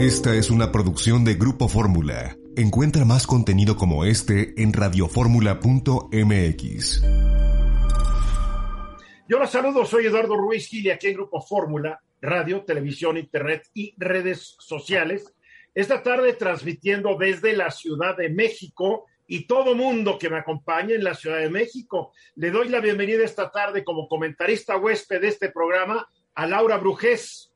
Esta es una producción de Grupo Fórmula. Encuentra más contenido como este en radioformula.mx. Yo los saludo, soy Eduardo Ruiz Gil y aquí en Grupo Fórmula, radio, televisión, internet y redes sociales. Esta tarde transmitiendo desde la Ciudad de México y todo mundo que me acompañe en la Ciudad de México. Le doy la bienvenida esta tarde como comentarista huésped de este programa a Laura Brujés.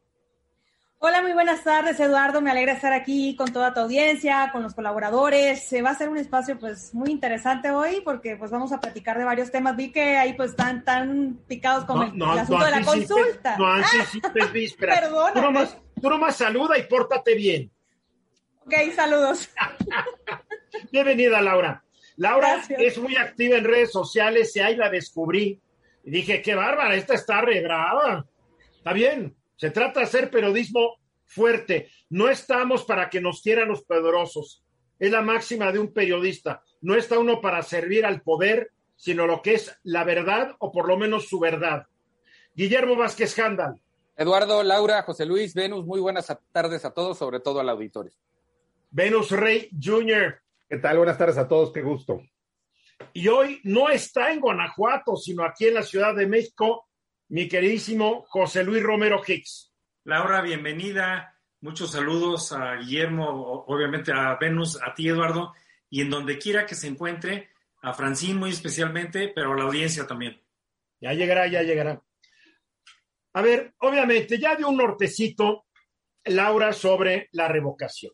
Hola, muy buenas tardes, Eduardo. Me alegra estar aquí con toda tu audiencia, con los colaboradores. Se va a ser un espacio pues muy interesante hoy porque pues vamos a platicar de varios temas. Vi que ahí pues están tan picados con el, asunto de la consulta. No anticipes vísperas. Perdona. Tú nomás, tú nomás saluda y pórtate bien. Ok, saludos. Bienvenida, Laura. Laura es muy activa en redes sociales y ahí la descubrí. Y dije, qué bárbara, esta está regrada. Está bien, se trata de hacer periodismo fuerte. No estamos para que nos quieran los poderosos. Es la máxima de un periodista. No está uno para servir al poder, sino lo que es la verdad o por lo menos su verdad. Guillermo Vázquez Handal. Eduardo, Laura, José Luis, Venus, muy buenas tardes a todos, sobre todo al auditorio. Venus Rey Jr. ¿Qué tal? Buenas tardes a todos, qué gusto. Y hoy no está en Guanajuato, sino aquí en la Ciudad de México, mi queridísimo José Luis Romero Hicks. Laura, bienvenida. Muchos saludos a Guillermo, obviamente a Venus, a ti, Eduardo, y en donde quiera que se encuentre, a Francín muy especialmente, pero a la audiencia también. Ya llegará, ya llegará. A ver, obviamente, ya de un nortecito, Laura, sobre la revocación.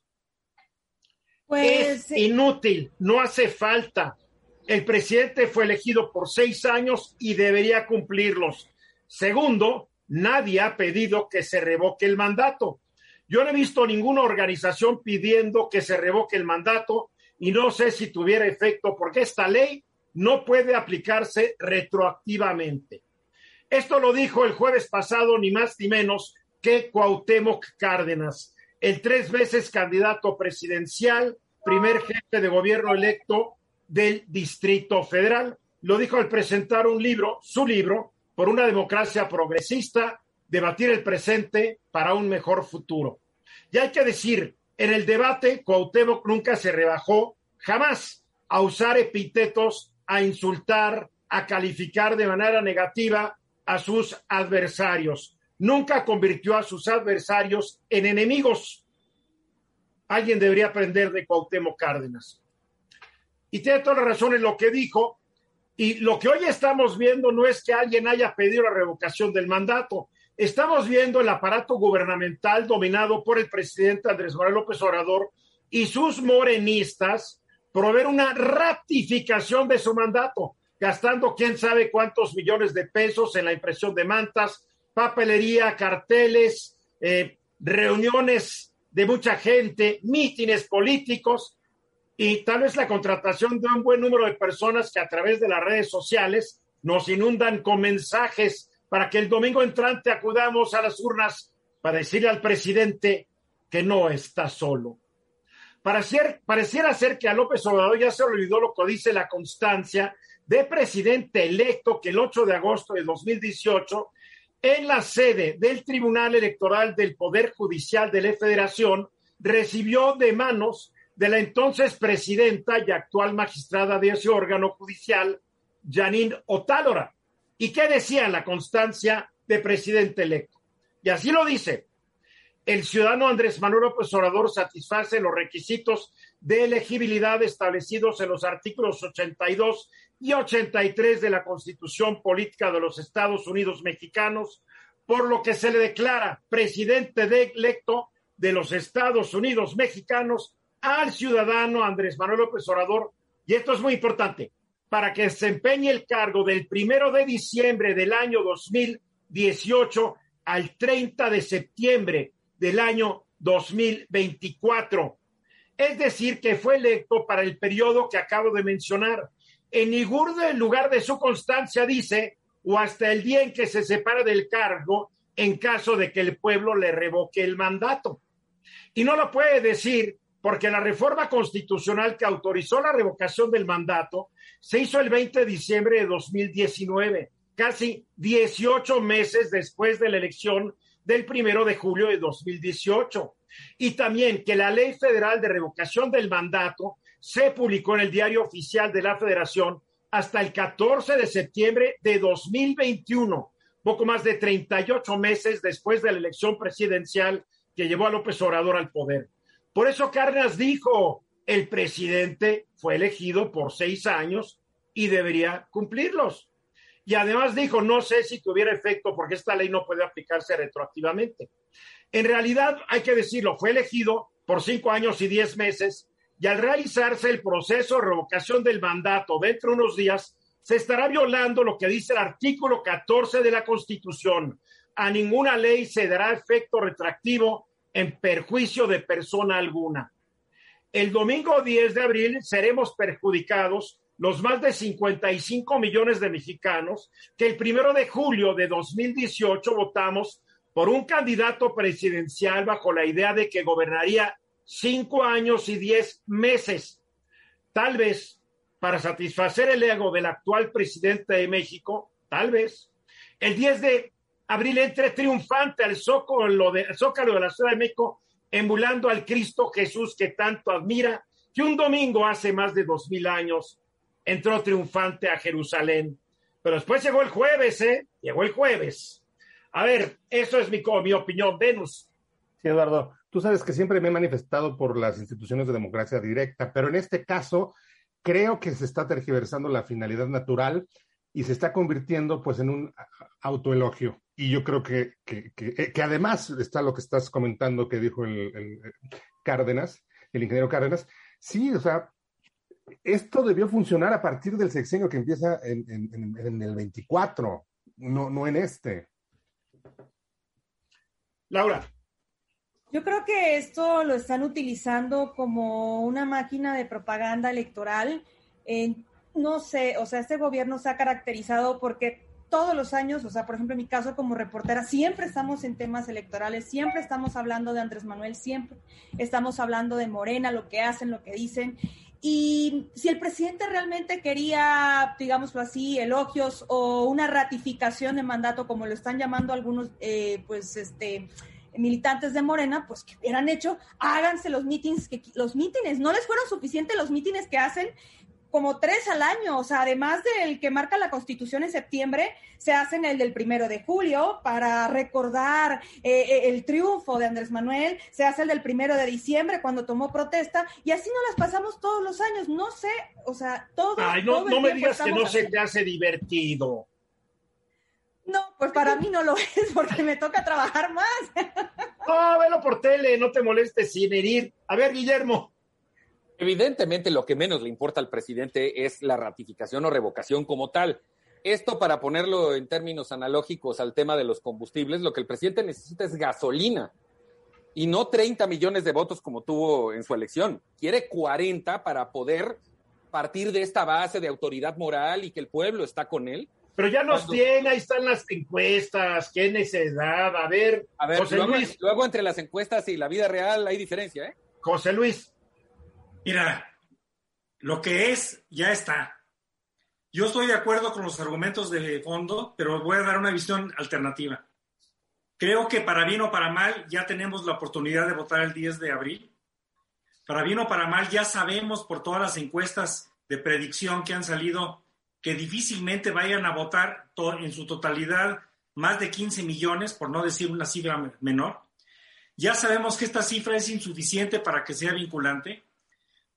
Pues, es inútil, no hace falta. El presidente fue elegido por seis años y debería cumplirlos. Segundo, nadie ha pedido que se revoque el mandato. Yo no he visto ninguna organización pidiendo que se revoque el mandato y no sé si tuviera efecto porque esta ley no puede aplicarse retroactivamente. Esto lo dijo el jueves pasado ni más ni menos que Cuauhtémoc Cárdenas, el tres veces candidato presidencial, primer jefe de gobierno electo del Distrito Federal. Lo dijo al presentar un libro, su libro, por una democracia progresista, debatir el presente para un mejor futuro. Y hay que decir, en el debate, Cuauhtémoc nunca se rebajó jamás a usar epítetos, a insultar, a calificar de manera negativa a sus adversarios. Nunca convirtió a sus adversarios en enemigos. Alguien debería aprender de Cuauhtémoc Cárdenas. Y tiene toda la razón en lo que dijo, y lo que hoy estamos viendo no es que alguien haya pedido la revocación del mandato. Estamos viendo el aparato gubernamental dominado por el presidente Andrés Manuel López Obrador y sus morenistas proveer una ratificación de su mandato, gastando quién sabe cuántos millones de pesos en la impresión de mantas, papelería, carteles, eh, reuniones de mucha gente, mítines políticos y tal vez la contratación de un buen número de personas que a través de las redes sociales nos inundan con mensajes para que el domingo entrante acudamos a las urnas para decirle al presidente que no está solo. pareciera ser que a López Obrador ya se olvidó lo que dice la constancia de presidente electo que el 8 de agosto de 2018 en la sede del Tribunal Electoral del Poder Judicial de la Federación recibió de manos de la entonces presidenta y actual magistrada de ese órgano judicial, Janine Otálora. ¿Y qué decía la constancia de presidente electo? Y así lo dice. El ciudadano Andrés Manuel López Obrador satisface los requisitos de elegibilidad establecidos en los artículos 82 y 83 de la Constitución Política de los Estados Unidos Mexicanos, por lo que se le declara presidente electo de los Estados Unidos Mexicanos al ciudadano Andrés Manuel López Obrador, y esto es muy importante, para que desempeñe el cargo del primero de diciembre del año 2018 al 30 de septiembre del año 2024. Es decir, que fue electo para el periodo que acabo de mencionar. En ningún lugar de su constancia dice, o hasta el día en que se separa del cargo, en caso de que el pueblo le revoque el mandato. Y no lo puede decir porque la reforma constitucional que autorizó la revocación del mandato se hizo el 20 de diciembre de 2019, casi 18 meses después de la elección del primero de julio de 2018. Y también que la ley federal de revocación del mandato se publicó en el diario oficial de la federación hasta el 14 de septiembre de 2021, poco más de 38 meses después de la elección presidencial que llevó a López Obrador al poder. Por eso Cárdenas dijo, el presidente fue elegido por seis años y debería cumplirlos. Y además dijo, no sé si tuviera efecto porque esta ley no puede aplicarse retroactivamente. En realidad, hay que decirlo, fue elegido por cinco años y diez meses y al realizarse el proceso de revocación del mandato dentro de unos días, se estará violando lo que dice el artículo 14 de la Constitución. A ninguna ley se dará efecto retractivo en perjuicio de persona alguna. El domingo 10 de abril seremos perjudicados los más de 55 millones de mexicanos que el primero de julio de 2018 votamos por un candidato presidencial bajo la idea de que gobernaría cinco años y diez meses. Tal vez para satisfacer el ego del actual presidente de México, tal vez, el 10 de abril entre triunfante al zócalo de, zócalo de la Ciudad de México, emulando al Cristo Jesús que tanto admira, que un domingo hace más de dos mil años entró triunfante a Jerusalén. Pero después llegó el jueves, ¿eh? Llegó el jueves. A ver, eso es mi, mi opinión. Venus. Sí, Eduardo, tú sabes que siempre me he manifestado por las instituciones de democracia directa, pero en este caso creo que se está tergiversando la finalidad natural y se está convirtiendo pues en un autoelogio. Y yo creo que, que, que, que además está lo que estás comentando que dijo el, el, Cárdenas, el ingeniero Cárdenas. Sí, o sea, esto debió funcionar a partir del sexenio que empieza en, en, en el 24, no, no en este. Laura. Yo creo que esto lo están utilizando como una máquina de propaganda electoral. Eh, no sé, o sea, este gobierno se ha caracterizado porque todos los años, o sea, por ejemplo, en mi caso como reportera, siempre estamos en temas electorales, siempre estamos hablando de Andrés Manuel, siempre estamos hablando de Morena, lo que hacen, lo que dicen. Y si el presidente realmente quería, digámoslo así, elogios o una ratificación de mandato, como lo están llamando algunos, eh, pues, este, militantes de Morena, pues que hubieran hecho, háganse los mítines, que los mítines, no les fueron suficientes los mítines que hacen como tres al año, o sea, además del que marca la Constitución en septiembre, se hacen el del primero de julio para recordar eh, eh, el triunfo de Andrés Manuel, se hace el del primero de diciembre cuando tomó protesta, y así no las pasamos todos los años, no sé, o sea, todo. Ay, no, no me digas que no se te hace divertido. No, pues para mí no lo es porque me toca trabajar más. No, velo por tele, no te molestes sin herir. A ver, Guillermo. Evidentemente, lo que menos le importa al presidente es la ratificación o revocación como tal. Esto, para ponerlo en términos analógicos al tema de los combustibles, lo que el presidente necesita es gasolina y no 30 millones de votos como tuvo en su elección. Quiere 40 para poder partir de esta base de autoridad moral y que el pueblo está con él pero ya nos tiene, ahí están las encuestas, qué necesidad. A ver, a ver José luego, Luis. Luego entre las encuestas y la vida real hay diferencia, ¿eh? José Luis. Mira, lo que es, ya está. Yo estoy de acuerdo con los argumentos de fondo, pero voy a dar una visión alternativa. Creo que para bien o para mal ya tenemos la oportunidad de votar el 10 de abril. Para bien o para mal ya sabemos por todas las encuestas de predicción que han salido que difícilmente vayan a votar en su totalidad más de 15 millones, por no decir una cifra menor. Ya sabemos que esta cifra es insuficiente para que sea vinculante,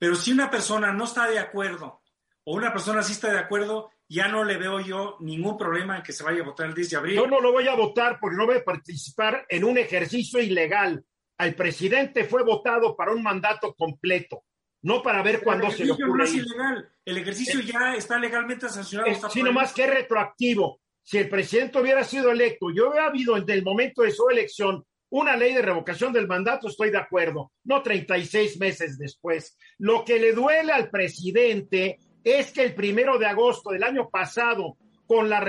pero si una persona no está de acuerdo o una persona sí está de acuerdo, ya no le veo yo ningún problema en que se vaya a votar el 10 de abril. Yo no lo voy a votar porque no voy a participar en un ejercicio ilegal. El presidente fue votado para un mandato completo no para ver cuándo se le ocurre. No es ilegal. El ejercicio eh, ya está legalmente sancionado. Eh, sino más que retroactivo. Si el presidente hubiera sido electo, yo hubiera habido desde el momento de su elección una ley de revocación del mandato, estoy de acuerdo, no 36 meses después. Lo que le duele al presidente es que el primero de agosto del año pasado, con la,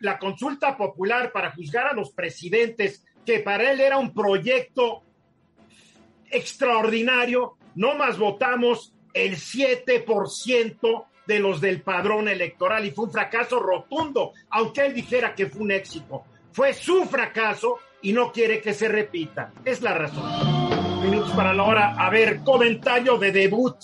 la consulta popular para juzgar a los presidentes, que para él era un proyecto extraordinario, no más votamos el 7% de los del padrón electoral y fue un fracaso rotundo, aunque él dijera que fue un éxito. Fue su fracaso y no quiere que se repita. Es la razón. Minutos para la hora. A ver, comentario de debut.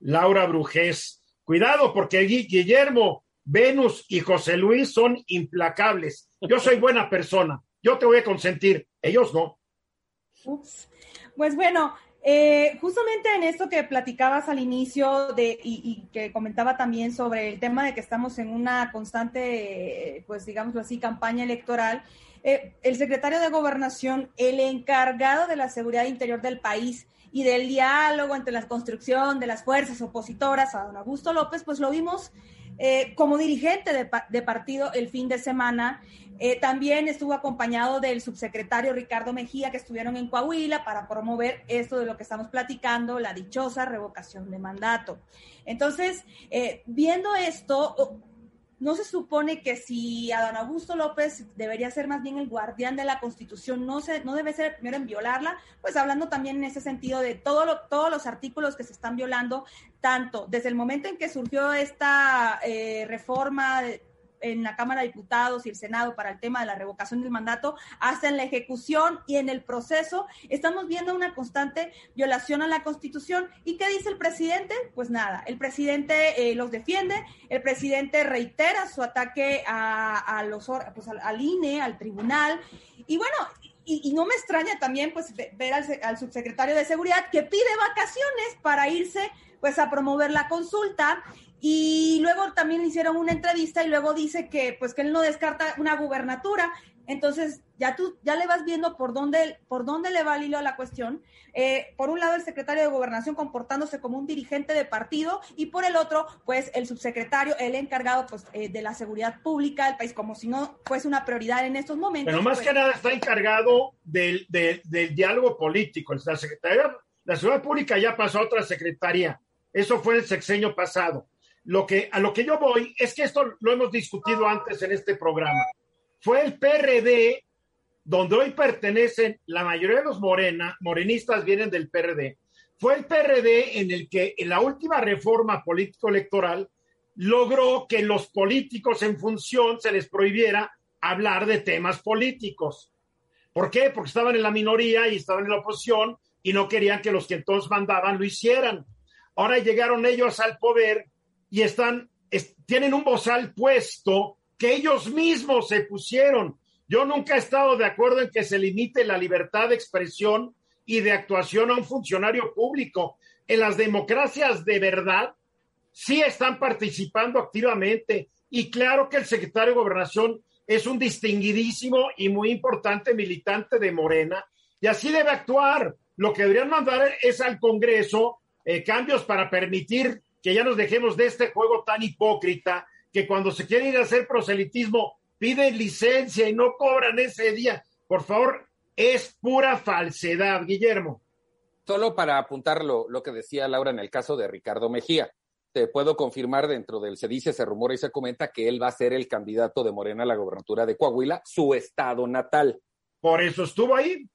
Laura Brujés. Cuidado porque Guillermo, Venus y José Luis son implacables. Yo soy buena persona. Yo te voy a consentir. Ellos no. Pues bueno, eh, justamente en esto que platicabas al inicio de, y, que comentaba también sobre el tema de que estamos en una constante, pues digámoslo así, campaña electoral, eh, el secretario de Gobernación, el encargado de la seguridad interior del país y del diálogo entre la construcción de las fuerzas opositoras, a don Augusto López, pues lo vimos eh, como dirigente de, partido el fin de semana. Eh, también estuvo acompañado del subsecretario Ricardo Mejía, que estuvieron en Coahuila para promover esto de lo que estamos platicando, la dichosa revocación de mandato. Entonces, viendo esto, no se supone que si Adán Augusto López debería ser más bien el guardián de la Constitución, no, se, no debe ser el primero en violarla, pues hablando también en ese sentido de todo todos los artículos que se están violando, tanto desde el momento en que surgió esta eh, reforma en la Cámara de Diputados y el Senado para el tema de la revocación del mandato, hasta en la ejecución y en el proceso, estamos viendo una constante violación a la Constitución. ¿Y qué dice el presidente? Pues nada, el presidente eh, los defiende, el presidente reitera su ataque a, los, pues al, INE, al tribunal, y bueno, y, no me extraña también pues ver al, al, subsecretario de seguridad que pide vacaciones para irse pues a promover la consulta y luego también le hicieron una entrevista y luego dice que pues que él no descarta una gubernatura. Entonces, ya tú ya le vas viendo por dónde, por dónde le va el hilo a la cuestión. Eh, por un lado, el secretario de Gobernación comportándose como un dirigente de partido y por el otro, pues el subsecretario, el encargado pues, eh, de la seguridad pública del país, como si no fuese una prioridad en estos momentos. Pero más pues que nada está encargado del, del, diálogo político. La Secretaría, la Seguridad Pública ya pasó a otra secretaría. Eso fue el sexenio pasado lo que, a lo que yo voy es que esto lo hemos discutido antes en este programa. Fue el PRD, donde hoy pertenecen, la mayoría de los morena, morenistas vienen del PRD. Fue el PRD en el que en la última reforma político-electoral logró que los políticos en función se les prohibiera hablar de temas políticos. ¿Por qué? Porque estaban en la minoría y estaban en la oposición y no querían que los que entonces mandaban lo hicieran. Ahora llegaron ellos al poder y están, tienen un bozal puesto que ellos mismos se pusieron. Yo nunca he estado de acuerdo en que se limite la libertad de expresión y de actuación a un funcionario público. En las democracias de verdad sí están participando activamente y claro que el secretario de gobernación es un distinguidísimo y muy importante militante de Morena y así debe actuar. Lo que deberían mandar es al Congreso eh, cambios para permitir que ya nos dejemos de este juego tan hipócrita que cuando se quiere ir a hacer proselitismo piden licencia y no cobran ese día. Por favor, es pura falsedad, Guillermo. Solo para apuntar lo, que decía Laura en el caso de Ricardo Mejía. Te puedo confirmar dentro del se dice, se rumora y se comenta que él va a ser el candidato de Morena a la gobernatura de Coahuila, su estado natal. Por eso estuvo ahí.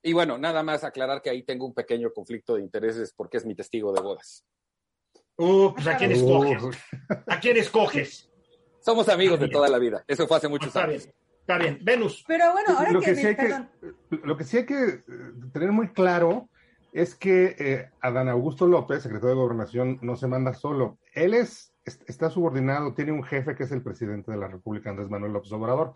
Y bueno, nada más aclarar que ahí tengo un pequeño conflicto de intereses porque es mi testigo de bodas. Uh, pues a quién escoges. ¿A quién escoges? Somos amigos de toda la vida. Eso fue hace muchos está años. Bien, está bien. Venus. Pero bueno, ahora lo que, sí hay que, lo que sí hay que eh, tener muy claro es que eh, Adán Augusto López, secretario de Gobernación, no se manda solo. Él es, está subordinado, tiene un jefe que es el presidente de la República, Andrés Manuel López Obrador.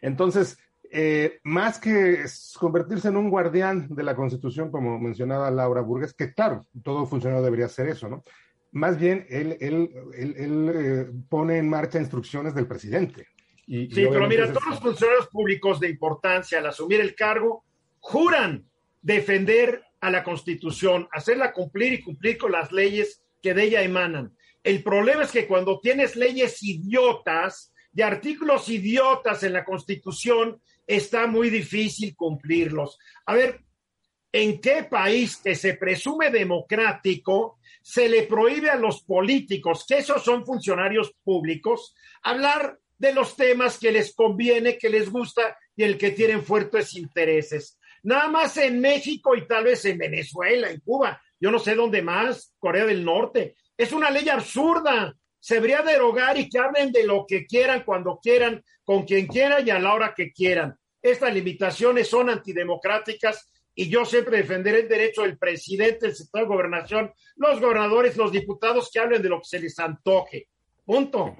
Entonces, eh, más que convertirse en un guardián de la Constitución, como mencionaba Laura Burgues, que claro, todo funcionario debería hacer eso, ¿no? Más bien él, él, él, eh, pone en marcha instrucciones del presidente. sí, pero mira, todos los funcionarios públicos de importancia al asumir el cargo juran defender a la Constitución, hacerla cumplir y cumplir con las leyes que de ella emanan. El problema es que cuando tienes leyes idiotas y artículos idiotas en la Constitución está muy difícil cumplirlos. A ver, ¿en qué país que se presume democrático se le prohíbe a los políticos, que esos son funcionarios públicos, hablar de los temas que les conviene, que les gusta y el que tienen fuertes intereses? Nada más en México y tal vez en Venezuela, en Cuba, yo no sé dónde más, Corea del Norte. Es una ley absurda. Se debería derogar y que hablen de lo que quieran, cuando quieran, con quien quieran y a la hora que quieran. Estas limitaciones son antidemocráticas y yo siempre defenderé el derecho del presidente, el secretario de gobernación, los gobernadores, los diputados que hablen de lo que se les antoje. Punto.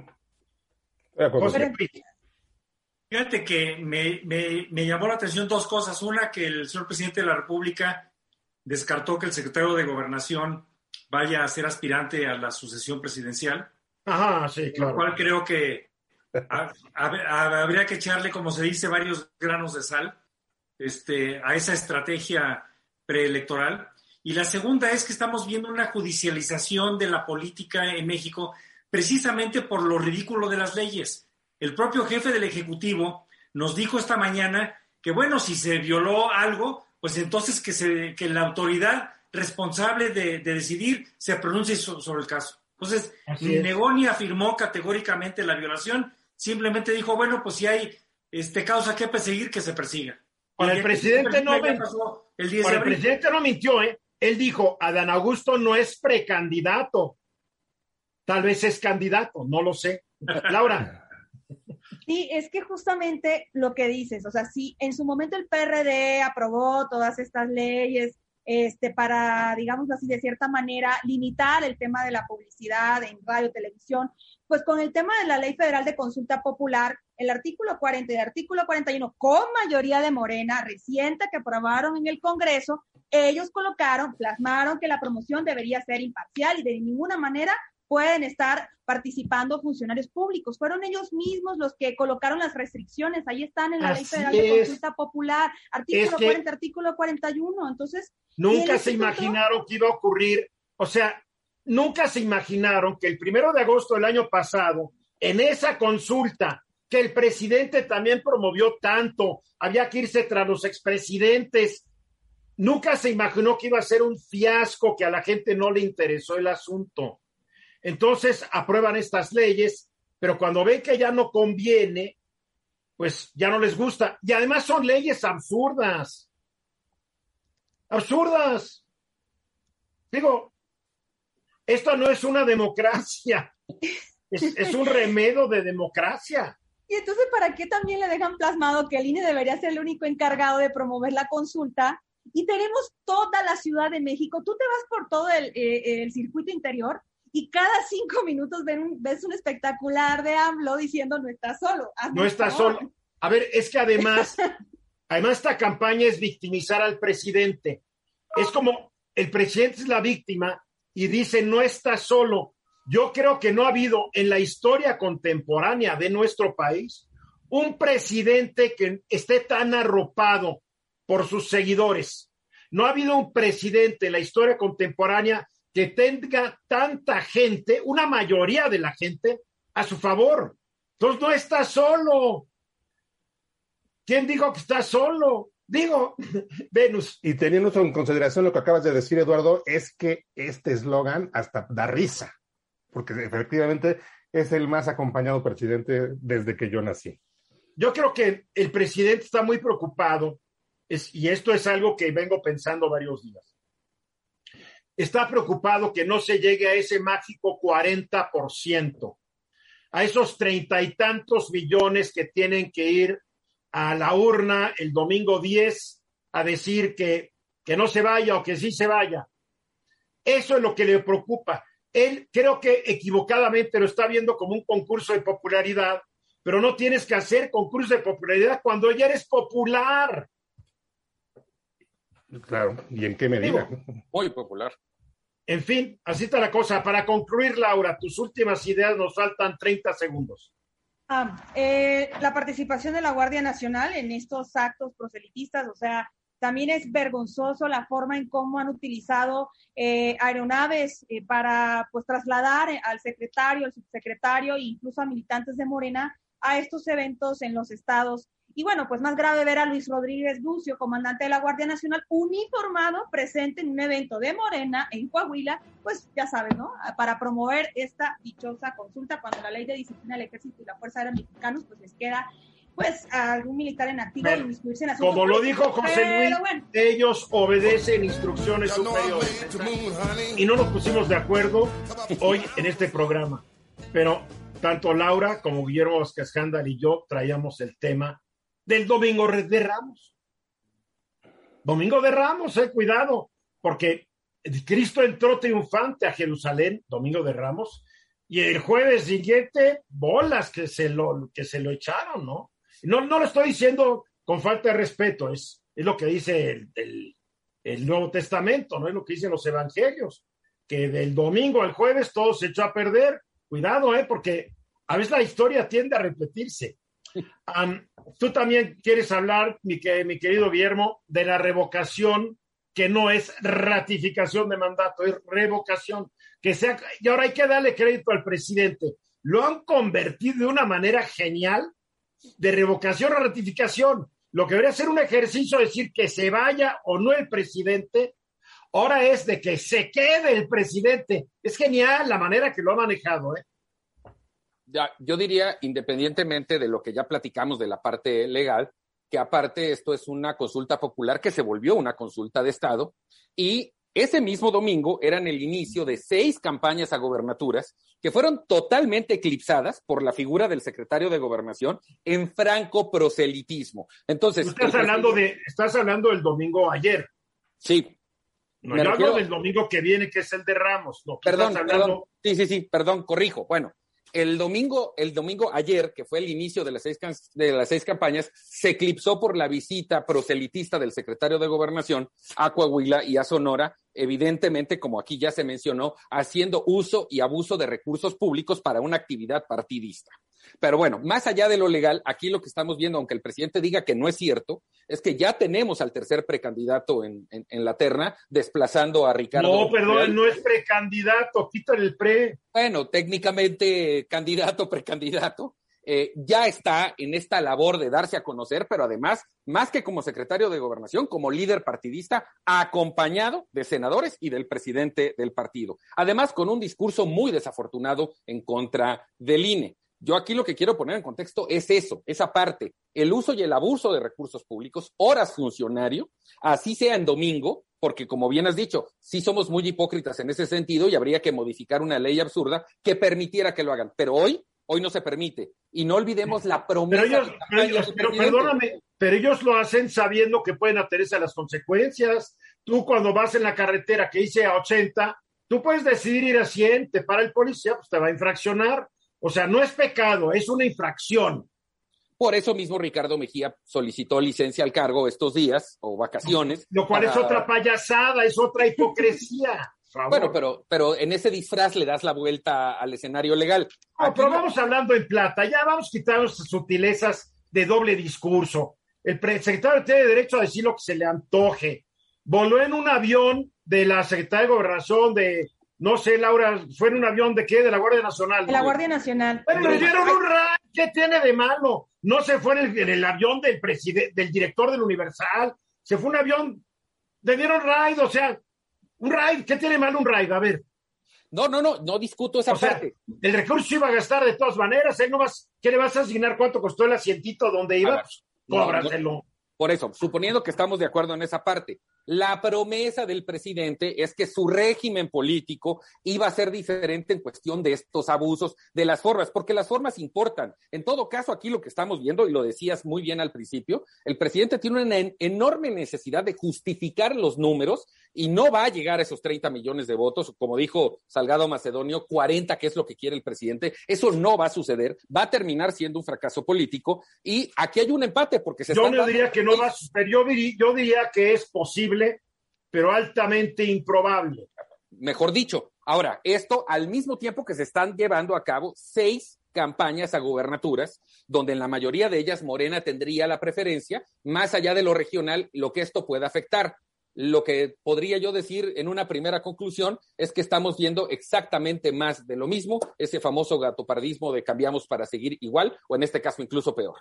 Fíjate que me, me, llamó la atención dos cosas. Una, que el señor presidente de la República descartó que el secretario de Gobernación vaya a ser aspirante a la sucesión presidencial. Ajá, sí, claro. Lo cual creo que habría que echarle, como se dice, varios granos de sal este, a esa estrategia preelectoral. Y la segunda es que estamos viendo una judicialización de la política en México precisamente por lo ridículo de las leyes. El propio jefe del Ejecutivo nos dijo esta mañana que, bueno, si se violó algo, pues entonces que, se, que la autoridad responsable de, decidir se pronuncie sobre el caso. Entonces, ni negó ni afirmó categóricamente la violación, simplemente dijo, bueno, pues si hay este, causa que perseguir, que se persiga. Para el presidente no el, el presidente no mintió, ¿eh? Él dijo, Adán Augusto no es precandidato. Tal vez es candidato, no lo sé. Laura. Sí, es que justamente lo que dices, o sea, si en su momento el PRD aprobó todas estas leyes este, para, digamos así, de cierta manera, limitar el tema de la publicidad en radio, televisión, pues con el tema de la Ley Federal de Consulta Popular, el artículo 40 y el artículo 41, con mayoría de Morena reciente que aprobaron en el Congreso, ellos colocaron, plasmaron que la promoción debería ser imparcial y de ninguna manera pueden estar participando funcionarios públicos. Fueron ellos mismos los que colocaron las restricciones. Ahí están en la Ley Federal de Consulta Popular, artículo 40, artículo 41. Entonces. Nunca se imaginaron que iba a ocurrir. O sea, nunca se imaginaron que el primero de agosto del año pasado, en esa consulta que el presidente también promovió tanto, había que irse tras los expresidentes. Nunca se imaginó que iba a ser un fiasco, que a la gente no le interesó el asunto. Entonces aprueban estas leyes, pero cuando ven que ya no conviene, pues ya no les gusta. Y además son leyes absurdas. Absurdas. Digo, esto no es una democracia. Es, un remedio de democracia. Y entonces, ¿para qué también le dejan plasmado que el INE debería ser el único encargado de promover la consulta? Y tenemos toda la Ciudad de México. Tú te vas por todo el, eh, el circuito interior y cada cinco minutos ves un espectacular de AMLO diciendo no está solo. No está solo. A ver, es que además, además esta campaña es victimizar al presidente. Es como el presidente es la víctima y dice no está solo. Yo creo que no ha habido en la historia contemporánea de nuestro país un presidente que esté tan arropado por sus seguidores. No ha habido un presidente en la historia contemporánea que tenga tanta gente, una mayoría de la gente, a su favor. Entonces no está solo. ¿Quién dijo que está solo? Digo, Venus. Y teniendo en consideración lo que acabas de decir, Eduardo, es que este eslogan hasta da risa, porque efectivamente es el más acompañado presidente desde que yo nací. Yo creo que el presidente está muy preocupado, y esto es algo que vengo pensando varios días está preocupado que no se llegue a ese mágico 40%, a esos treinta y tantos millones que tienen que ir a la urna el domingo 10 a decir que, que no se vaya o que sí se vaya. Eso es lo que le preocupa. Él creo que equivocadamente lo está viendo como un concurso de popularidad, pero no tienes que hacer concurso de popularidad cuando ya eres popular. Claro, ¿y en qué medida? muy popular. En fin, así está la cosa. Para concluir, Laura, tus últimas ideas nos faltan 30 segundos. Ah, eh, la participación de la Guardia Nacional en estos actos proselitistas, o sea, también es vergonzoso la forma en cómo han utilizado eh, aeronaves eh, para pues trasladar al secretario, al subsecretario e incluso a militantes de Morena a estos eventos en los estados Y bueno, pues más grave ver a Luis Rodríguez Lucio, comandante de la Guardia Nacional, uniformado, presente en un evento de Morena en Coahuila, pues ya saben, ¿no? Para promover esta dichosa consulta cuando la ley de disciplina del ejército y la Fuerza Aérea Mexicanos, pues les queda pues a algún militar en activo Bueno, inmiscuirse en Como lo dijo José Luis, bueno. ellos obedecen instrucciones superiores. Y no nos pusimos de acuerdo hoy en este programa. Pero tanto Laura como Guillermo Vázquez Jándal y yo traíamos el tema del Domingo de Ramos. Domingo de Ramos, eh, cuidado, porque Cristo entró triunfante a Jerusalén, Domingo de Ramos, y el jueves siguiente, bolas que se lo, que se lo echaron, ¿no? No, no lo estoy diciendo con falta de respeto, es, es lo que dice el, Nuevo Testamento, no es lo que dicen los evangelios, que del domingo al jueves todo se echó a perder. Cuidado, ¿eh? Porque a veces la historia tiende a repetirse. Tú también quieres hablar, mi, que- mi querido Guillermo, de la revocación, que no es ratificación de mandato, es revocación. Que sea, y ahora hay que darle crédito al presidente. Lo han convertido de una manera genial de revocación a ratificación. Lo que debería ser un ejercicio decir que se vaya o no el presidente, ahora es de que se quede el presidente. Es genial la manera que lo ha manejado, ¿eh? Ya, yo diría, independientemente de lo que ya platicamos de la parte legal, que aparte esto es una consulta popular que se volvió una consulta de Estado y ese mismo domingo eran el inicio de seis campañas a gobernaturas que fueron totalmente eclipsadas por la figura del secretario de gobernación en franco proselitismo. Entonces, estás hablando de, estás hablando del domingo ayer. Sí, No, yo refiero- hablo del domingo que viene, que es el de Ramos. No, hablando- perdón. Sí, sí, sí, perdón, corrijo. Bueno, el domingo, el domingo ayer, que fue el inicio de las seis, de las seis campañas, se eclipsó por la visita proselitista del secretario de Gobernación a Coahuila y a Sonora, evidentemente, como aquí ya se mencionó, haciendo uso y abuso de recursos públicos para una actividad partidista. Pero bueno, más allá de lo legal, aquí lo que estamos viendo, aunque el presidente diga que no es cierto, es que ya tenemos al tercer precandidato en, en- en la terna, desplazando a Ricardo. No, perdón, no es precandidato, quítale el pre. Bueno, técnicamente candidato, precandidato, eh, ya está en esta labor de darse a conocer, pero además, más que como secretario de gobernación, como líder partidista, acompañado de senadores y del presidente del partido. Además, con un discurso muy desafortunado en contra del INE. Yo aquí lo que quiero poner en contexto es eso, esa parte, el uso y el abuso de recursos públicos, horas funcionario, así sea en domingo, porque como bien has dicho, sí somos muy hipócritas en ese sentido y habría que modificar una ley absurda que permitiera que lo hagan. Pero hoy, hoy no se permite. Y no olvidemos la promesa. Pero ellos, pero, ellos- pero perdóname, pero ellos lo hacen sabiendo que pueden atenerse a las consecuencias. Tú cuando vas en la carretera que dice a 80, tú puedes decidir ir a 100, te para el policía, pues te va a infraccionar. O sea, no es pecado, es una infracción. Por eso mismo Ricardo Mejía solicitó licencia al cargo estos días o vacaciones. Lo cual es otra payasada, es otra hipocresía. Bueno, pero, pero en ese disfraz le das la vuelta al escenario legal. No, Aquí pero vamos hablando en plata, ya vamos quitando esas sutilezas de doble discurso. El secretario tiene derecho a decir lo que se le antoje. Voló en un avión de la Secretaría de Gobernación de, no sé, Laura, fue en un avión de qué, de la Guardia Nacional. De la Guardia Nacional. Pero le dieron un ride, ¿qué tiene de malo? No se fue en el, en el avión del presidente, del director del Universal, se fue un avión, le dieron ride, o sea, un ride, ¿qué tiene malo un ride? A ver. No, no, no, no discuto esa O sea, parte. el recurso iba a gastar de todas maneras. Él no vas, ¿Qué le vas a asignar cuánto costó el asientito donde iba? ver, Pues, no, cóbraselo. Por eso, suponiendo que estamos de acuerdo en esa parte, la promesa del presidente es que su régimen político iba a ser diferente en cuestión de estos abusos, de las formas, porque las formas importan. En todo caso, aquí lo que estamos viendo, y lo decías muy bien al principio, el presidente tiene una en- enorme necesidad de justificar los números y no va a llegar a esos 30 millones de votos, como dijo Salgado Macedonio, 40, que es lo que quiere el presidente. Eso no va a suceder, va a terminar siendo un fracaso político y aquí hay un empate porque se Yo están no diría que no va a suceder. Yo, diri- yo diría que es posible, pero altamente improbable. mejor dicho. Ahora, esto al mismo tiempo que se están llevando a cabo seis campañas a gubernaturas, donde en la mayoría de ellas Morena tendría la preferencia, más allá de lo regional, lo que esto puede afectar. Lo que podría yo decir en una primera conclusión es que estamos viendo exactamente más de lo mismo, ese famoso gatopardismo de cambiamos para seguir igual, o en este caso incluso peor.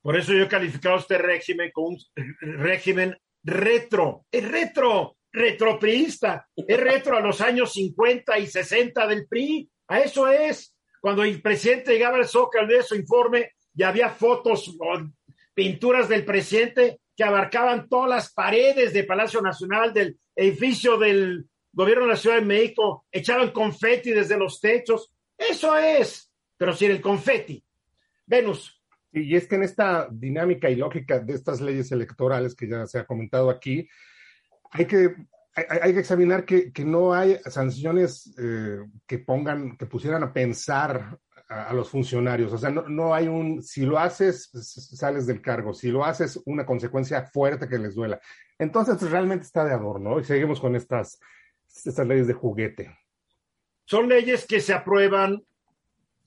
Por eso yo he calificado este régimen como un régimen retro. Es retro, retropriista. Es retro a los años 50 y 60 del PRI. A eso es. Cuando el presidente llegaba al Zócalo de su informe, ya había fotos o pinturas del presidente que abarcaban todas las paredes del Palacio Nacional, del edificio del gobierno de la Ciudad de México, echaban confeti desde los techos. Eso es, pero sin el confeti. Venus. Y es que en esta dinámica y lógica de estas leyes electorales que ya se ha comentado aquí, hay que, hay, que examinar que, que, no hay sanciones eh, que pongan, que pusieran a pensar a, los funcionarios. O sea, no, no, hay un, si lo haces, sales del cargo, si lo haces, una consecuencia fuerte que les duela. Entonces, realmente está de adorno y seguimos con estas, estas leyes de juguete. Son leyes que se aprueban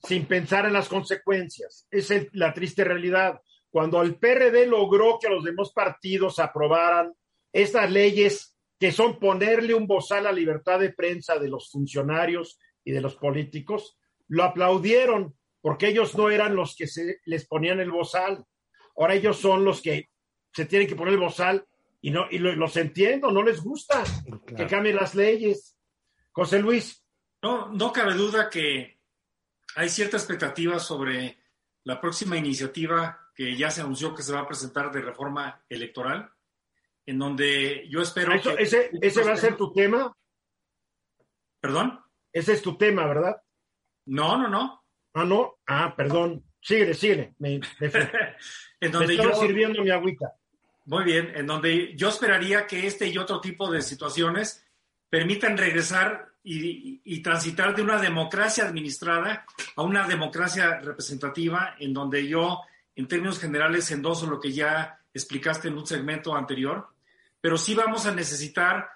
sin pensar en las consecuencias. Es la triste realidad. Cuando el PRD logró que los demás partidos aprobaran estas leyes que son ponerle un bozal a la libertad de prensa de los funcionarios y de los políticos, lo aplaudieron porque ellos no eran los que se les ponían el bozal. Ahora ellos son los que se tienen que poner el bozal y no y los entiendo, no les gusta que cambien las leyes. José Luis. No, no cabe duda que hay cierta expectativa sobre la próxima iniciativa que ya se anunció que se va a presentar de reforma electoral, en donde yo espero que... Ese, ese va a ser tu tema. ¿Perdón? Ese es tu tema, ¿verdad? No, no, no. Ah, no. Ah, perdón. Sigue, sigue. Me, en donde yo sirviendo mi agüita. Muy bien, en donde yo esperaría que este y otro tipo de situaciones permitan regresar y, transitar de una democracia administrada a una democracia representativa, en donde yo, en términos generales, endoso lo que ya explicaste en un segmento anterior, pero sí vamos a necesitar,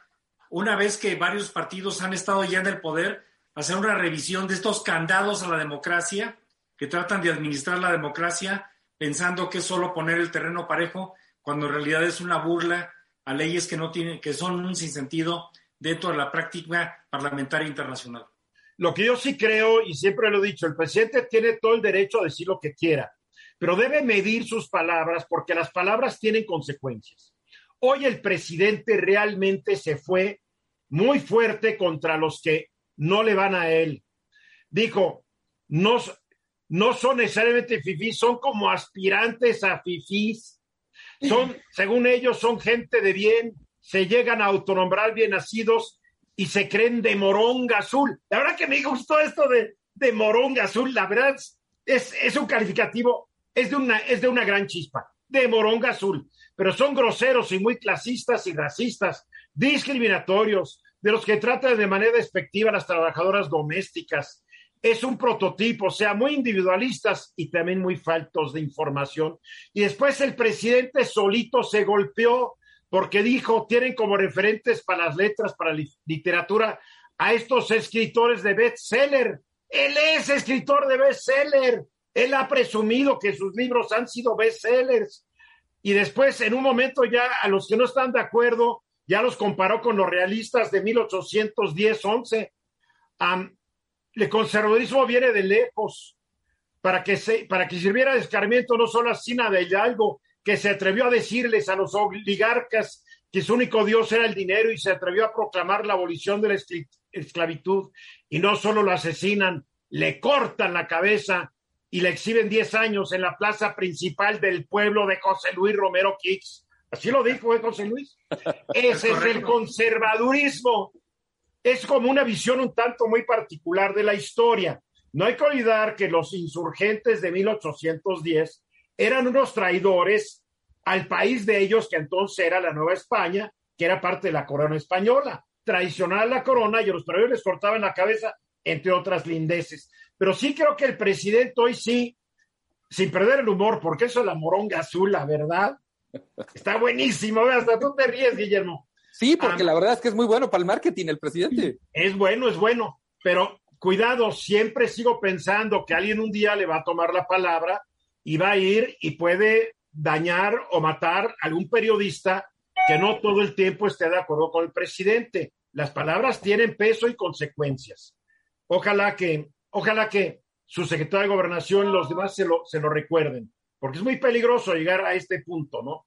una vez que varios partidos han estado ya en el poder, hacer una revisión de estos candados a la democracia que tratan de administrar la democracia pensando que es solo poner el terreno parejo, cuando en realidad es una burla a leyes que no tienen, que son un sinsentido dentro de la práctica parlamentaria internacional. Lo que yo sí creo, y siempre lo he dicho, el presidente tiene todo el derecho a decir lo que quiera, pero debe medir sus palabras porque las palabras tienen consecuencias. Hoy el presidente realmente se fue muy fuerte contra los que no le van a él. Dijo, no, no son necesariamente fifís, son como aspirantes a fifís. Son, según ellos, son gente de bien, se llegan a autonombrar bien nacidos y se creen de moronga azul. La verdad que me gustó esto de, de moronga azul, la verdad es, es un calificativo, es de, una, es de una gran chispa, de moronga azul, pero son groseros y muy clasistas y racistas, discriminatorios, de los que trata de manera despectiva a las trabajadoras domésticas. Es un prototipo, o sea, muy individualistas y también muy faltos de información. Y después el presidente solito se golpeó porque dijo, tienen como referentes para las letras, para la literatura, a estos escritores de bestseller. Él es escritor de bestseller. Él ha presumido que sus libros han sido bestsellers. Y después, en un momento ya, a los que no están de acuerdo, ya los comparó con los realistas de 1810-11. el conservadurismo viene de lejos para que, se, para que sirviera de escarmiento no solo a Sina de Hidalgo, que se atrevió a decirles a los oligarcas que su único Dios era el dinero y se atrevió a proclamar la abolición de la esclavitud. Y no solo lo asesinan, le cortan la cabeza y le exhiben 10 años en la plaza principal del pueblo de José Luis Romero Quix. Así lo dijo ¿eh, José Luis. Ese es, el conservadurismo. Es como una visión un tanto muy particular de la historia. No hay que olvidar que los insurgentes de 1810 eran unos traidores al país de ellos, que entonces era la Nueva España, que era parte de la corona española. Traicionar a la corona y a los traidores les cortaban la cabeza, entre otras lindeces. Pero sí creo que el presidente hoy sí, sin perder el humor, porque eso es la moronga azul, la verdad, Está buenísimo, hasta tú te ríes, Guillermo. Sí, porque ah, la verdad es que es muy bueno para el marketing el presidente. Es bueno, es bueno, pero cuidado, siempre sigo pensando que alguien un día le va a tomar la palabra y va a ir y puede dañar o matar a algún periodista que no todo el tiempo esté de acuerdo con el presidente. Las palabras tienen peso y consecuencias. Ojalá que, ojalá que su secretario de gobernación los demás se lo, se lo recuerden. porque es muy peligroso llegar a este punto, ¿no?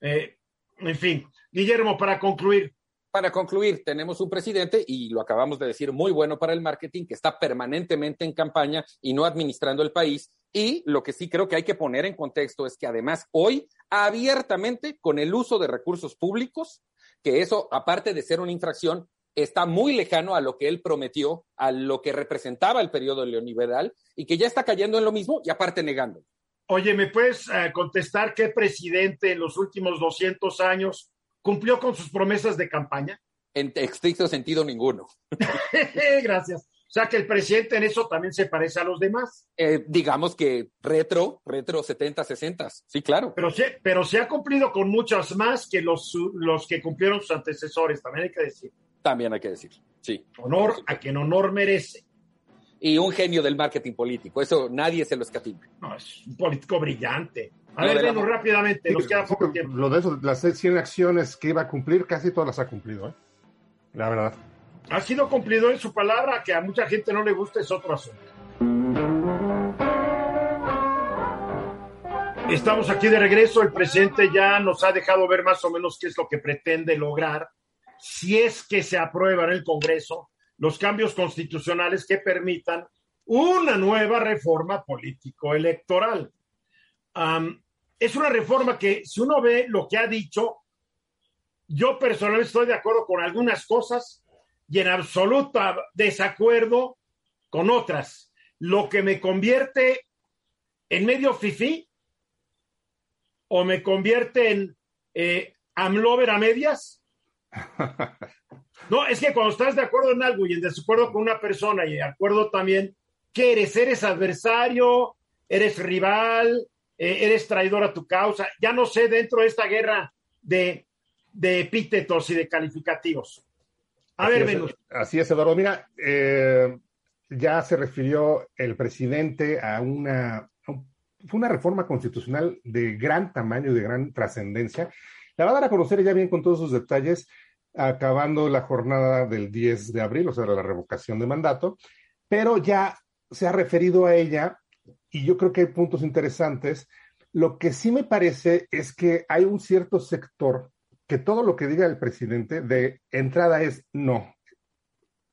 Eh, en fin, Guillermo, para concluir. Para concluir, tenemos un presidente, y lo acabamos de decir, muy bueno para el marketing, que está permanentemente en campaña y no administrando el país. Y lo que sí creo que hay que poner en contexto es que además hoy, abiertamente, con el uso de recursos públicos, que eso, aparte de ser una infracción, está muy lejano a lo que él prometió, a lo que representaba el periodo neoliberal, y que ya está cayendo en lo mismo y aparte negando. Oye, ¿me puedes eh, contestar qué presidente en los últimos 200 años cumplió con sus promesas de campaña? En estricto sentido, ninguno. Gracias. O sea que el presidente en eso también se parece a los demás. Eh, digamos que retro, retro 70, 60, sí, claro. Pero se, pero se ha cumplido con muchas más que los, los que cumplieron sus antecesores, también hay que decir. También hay que decir, sí. Honor a quien honor merece. Y un genio del marketing político, eso nadie se lo escatima. No, es un político brillante. A ver, vemos rápidamente, nos queda poco tiempo. Lo de eso, las 100 acciones que iba a cumplir, casi todas las ha cumplido, ¿eh? La verdad. Ha sido cumplido en su palabra, que a mucha gente no le gusta, es otro asunto. Estamos aquí de regreso, el presidente ya nos ha dejado ver más o menos qué es lo que pretende lograr, si es que se aprueba en el Congreso los cambios constitucionales que permitan una nueva reforma político-electoral. es una reforma que, si uno ve lo que ha dicho, yo personalmente estoy de acuerdo con algunas cosas y en absoluto desacuerdo con otras, lo que me convierte en medio fifí o me convierte en eh, amlover a medias. No, es que cuando estás de acuerdo en algo y en desacuerdo con una persona y de acuerdo también, ¿qué eres? ¿Eres adversario? ¿Eres rival? Eh, ¿Eres traidor a tu causa? Ya no sé, dentro de esta guerra de, de epítetos y de calificativos. A así ver, es, Así es, Eduardo. Mira, eh, ya se refirió el presidente a una, fue una reforma constitucional de gran tamaño y de gran trascendencia. La va a dar a conocer ya bien con todos sus detalles, acabando la jornada del 10 de abril, o sea, la revocación de mandato, pero ya se ha referido a ella y yo creo que hay puntos interesantes. Lo que sí me parece es que hay un cierto sector que todo lo que diga el presidente de entrada es no,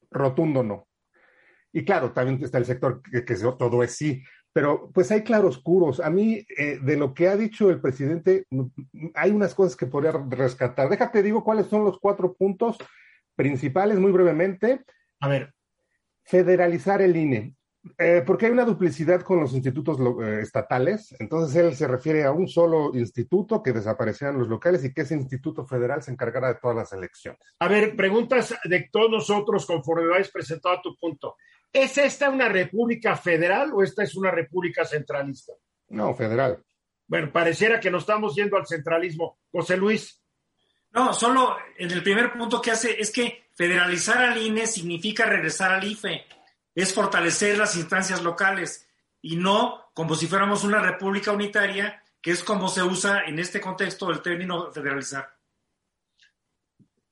rotundo no. Y claro, también está el sector que, que todo es sí, pero pues hay claroscuros. A mí, eh, de lo que ha dicho el presidente, hay unas cosas que podría rescatar. Déjate, digo cuáles son los cuatro puntos principales, muy brevemente. A ver. Federalizar el INE. Eh, porque hay una duplicidad con los institutos eh, estatales, entonces él se refiere a un solo instituto que desaparecieran los locales y que ese instituto federal se encargará de todas las elecciones. A ver, preguntas de todos nosotros conforme vais presentado tu punto. ¿Es esta una república federal o esta es una república centralista? No, federal. Bueno, pareciera que nos estamos yendo al centralismo. José Luis. No, solo en el primer punto que hace es que federalizar al INE significa regresar al IFE es fortalecer las instancias locales y no como si fuéramos una república unitaria, que es como se usa en este contexto el término federalizar.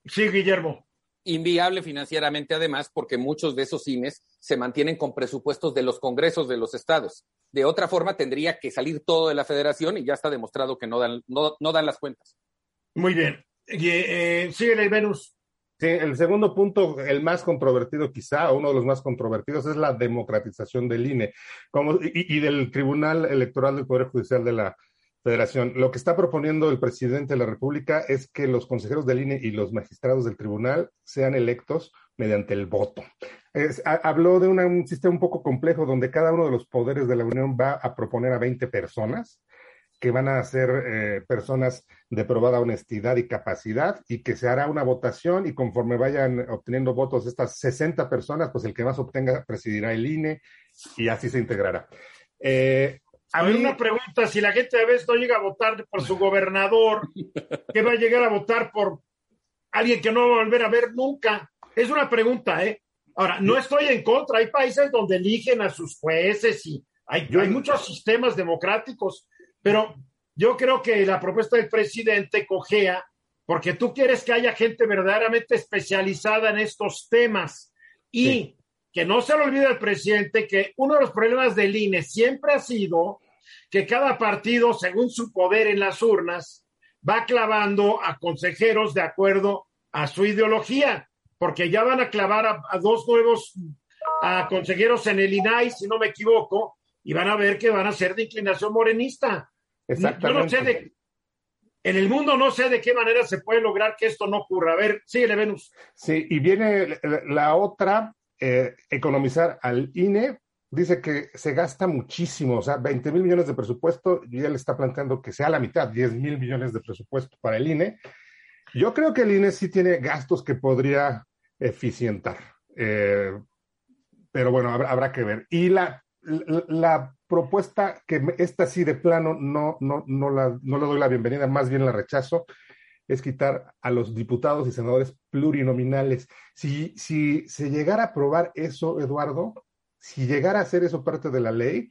Sí, Guillermo. Inviable financieramente, además, porque muchos de esos cines se mantienen con presupuestos de los congresos de los estados. De otra forma, tendría que salir todo de la federación y ya está demostrado que no dan, no, no dan las cuentas. Muy bien. Eh, sigue el Venus. El segundo punto, el más controvertido quizá, uno de los más controvertidos, es la democratización del INE como, y, del Tribunal Electoral del Poder Judicial de la Federación. Lo que está proponiendo el presidente de la República es que los consejeros del INE y los magistrados del tribunal sean electos mediante el voto. Habló de un sistema un poco complejo donde cada uno de los poderes de la Unión va a proponer a 20 personas que van a ser eh, personas de probada honestidad y capacidad y que se hará una votación y conforme vayan obteniendo votos estas 60 personas, pues el que más obtenga presidirá el INE y así se integrará. Eh, a ver, una pregunta, si la gente a veces no llega a votar por su gobernador, ¿qué va a llegar a votar por alguien que no va a volver a ver nunca? Es una pregunta, ¿eh? Ahora, no estoy en contra, hay países donde eligen a sus jueces y hay, hay muchos sistemas democráticos, pero yo creo que la propuesta del presidente cojea porque tú quieres que haya gente verdaderamente especializada en estos temas y sí. que no se le olvide al presidente que uno de los problemas del INE siempre ha sido que cada partido, según su poder en las urnas, va clavando a consejeros de acuerdo a su ideología, porque ya van a clavar a, dos nuevos a consejeros en el INAI, si no me equivoco, y van a ver que van a ser de inclinación morenista. Exactamente. Yo no sé de, en el mundo no sé de qué manera se puede lograr que esto no ocurra. A ver, síguele, Venus. Sí, y viene la otra, eh, economizar al INE. Dice que se gasta muchísimo, o sea, 20 mil millones de presupuesto y él está planteando que sea la mitad, 10 mil millones de presupuesto para el INE. Yo creo que el INE sí tiene gastos que podría eficientar, eh, pero bueno, habrá, que ver. Y la, la, propuesta que esta sí de plano no, no, no, la, no le doy la bienvenida, más bien la rechazo, es quitar a los diputados y senadores plurinominales. Si, si se llegara a aprobar eso, Eduardo, si llegara a ser eso parte de la ley,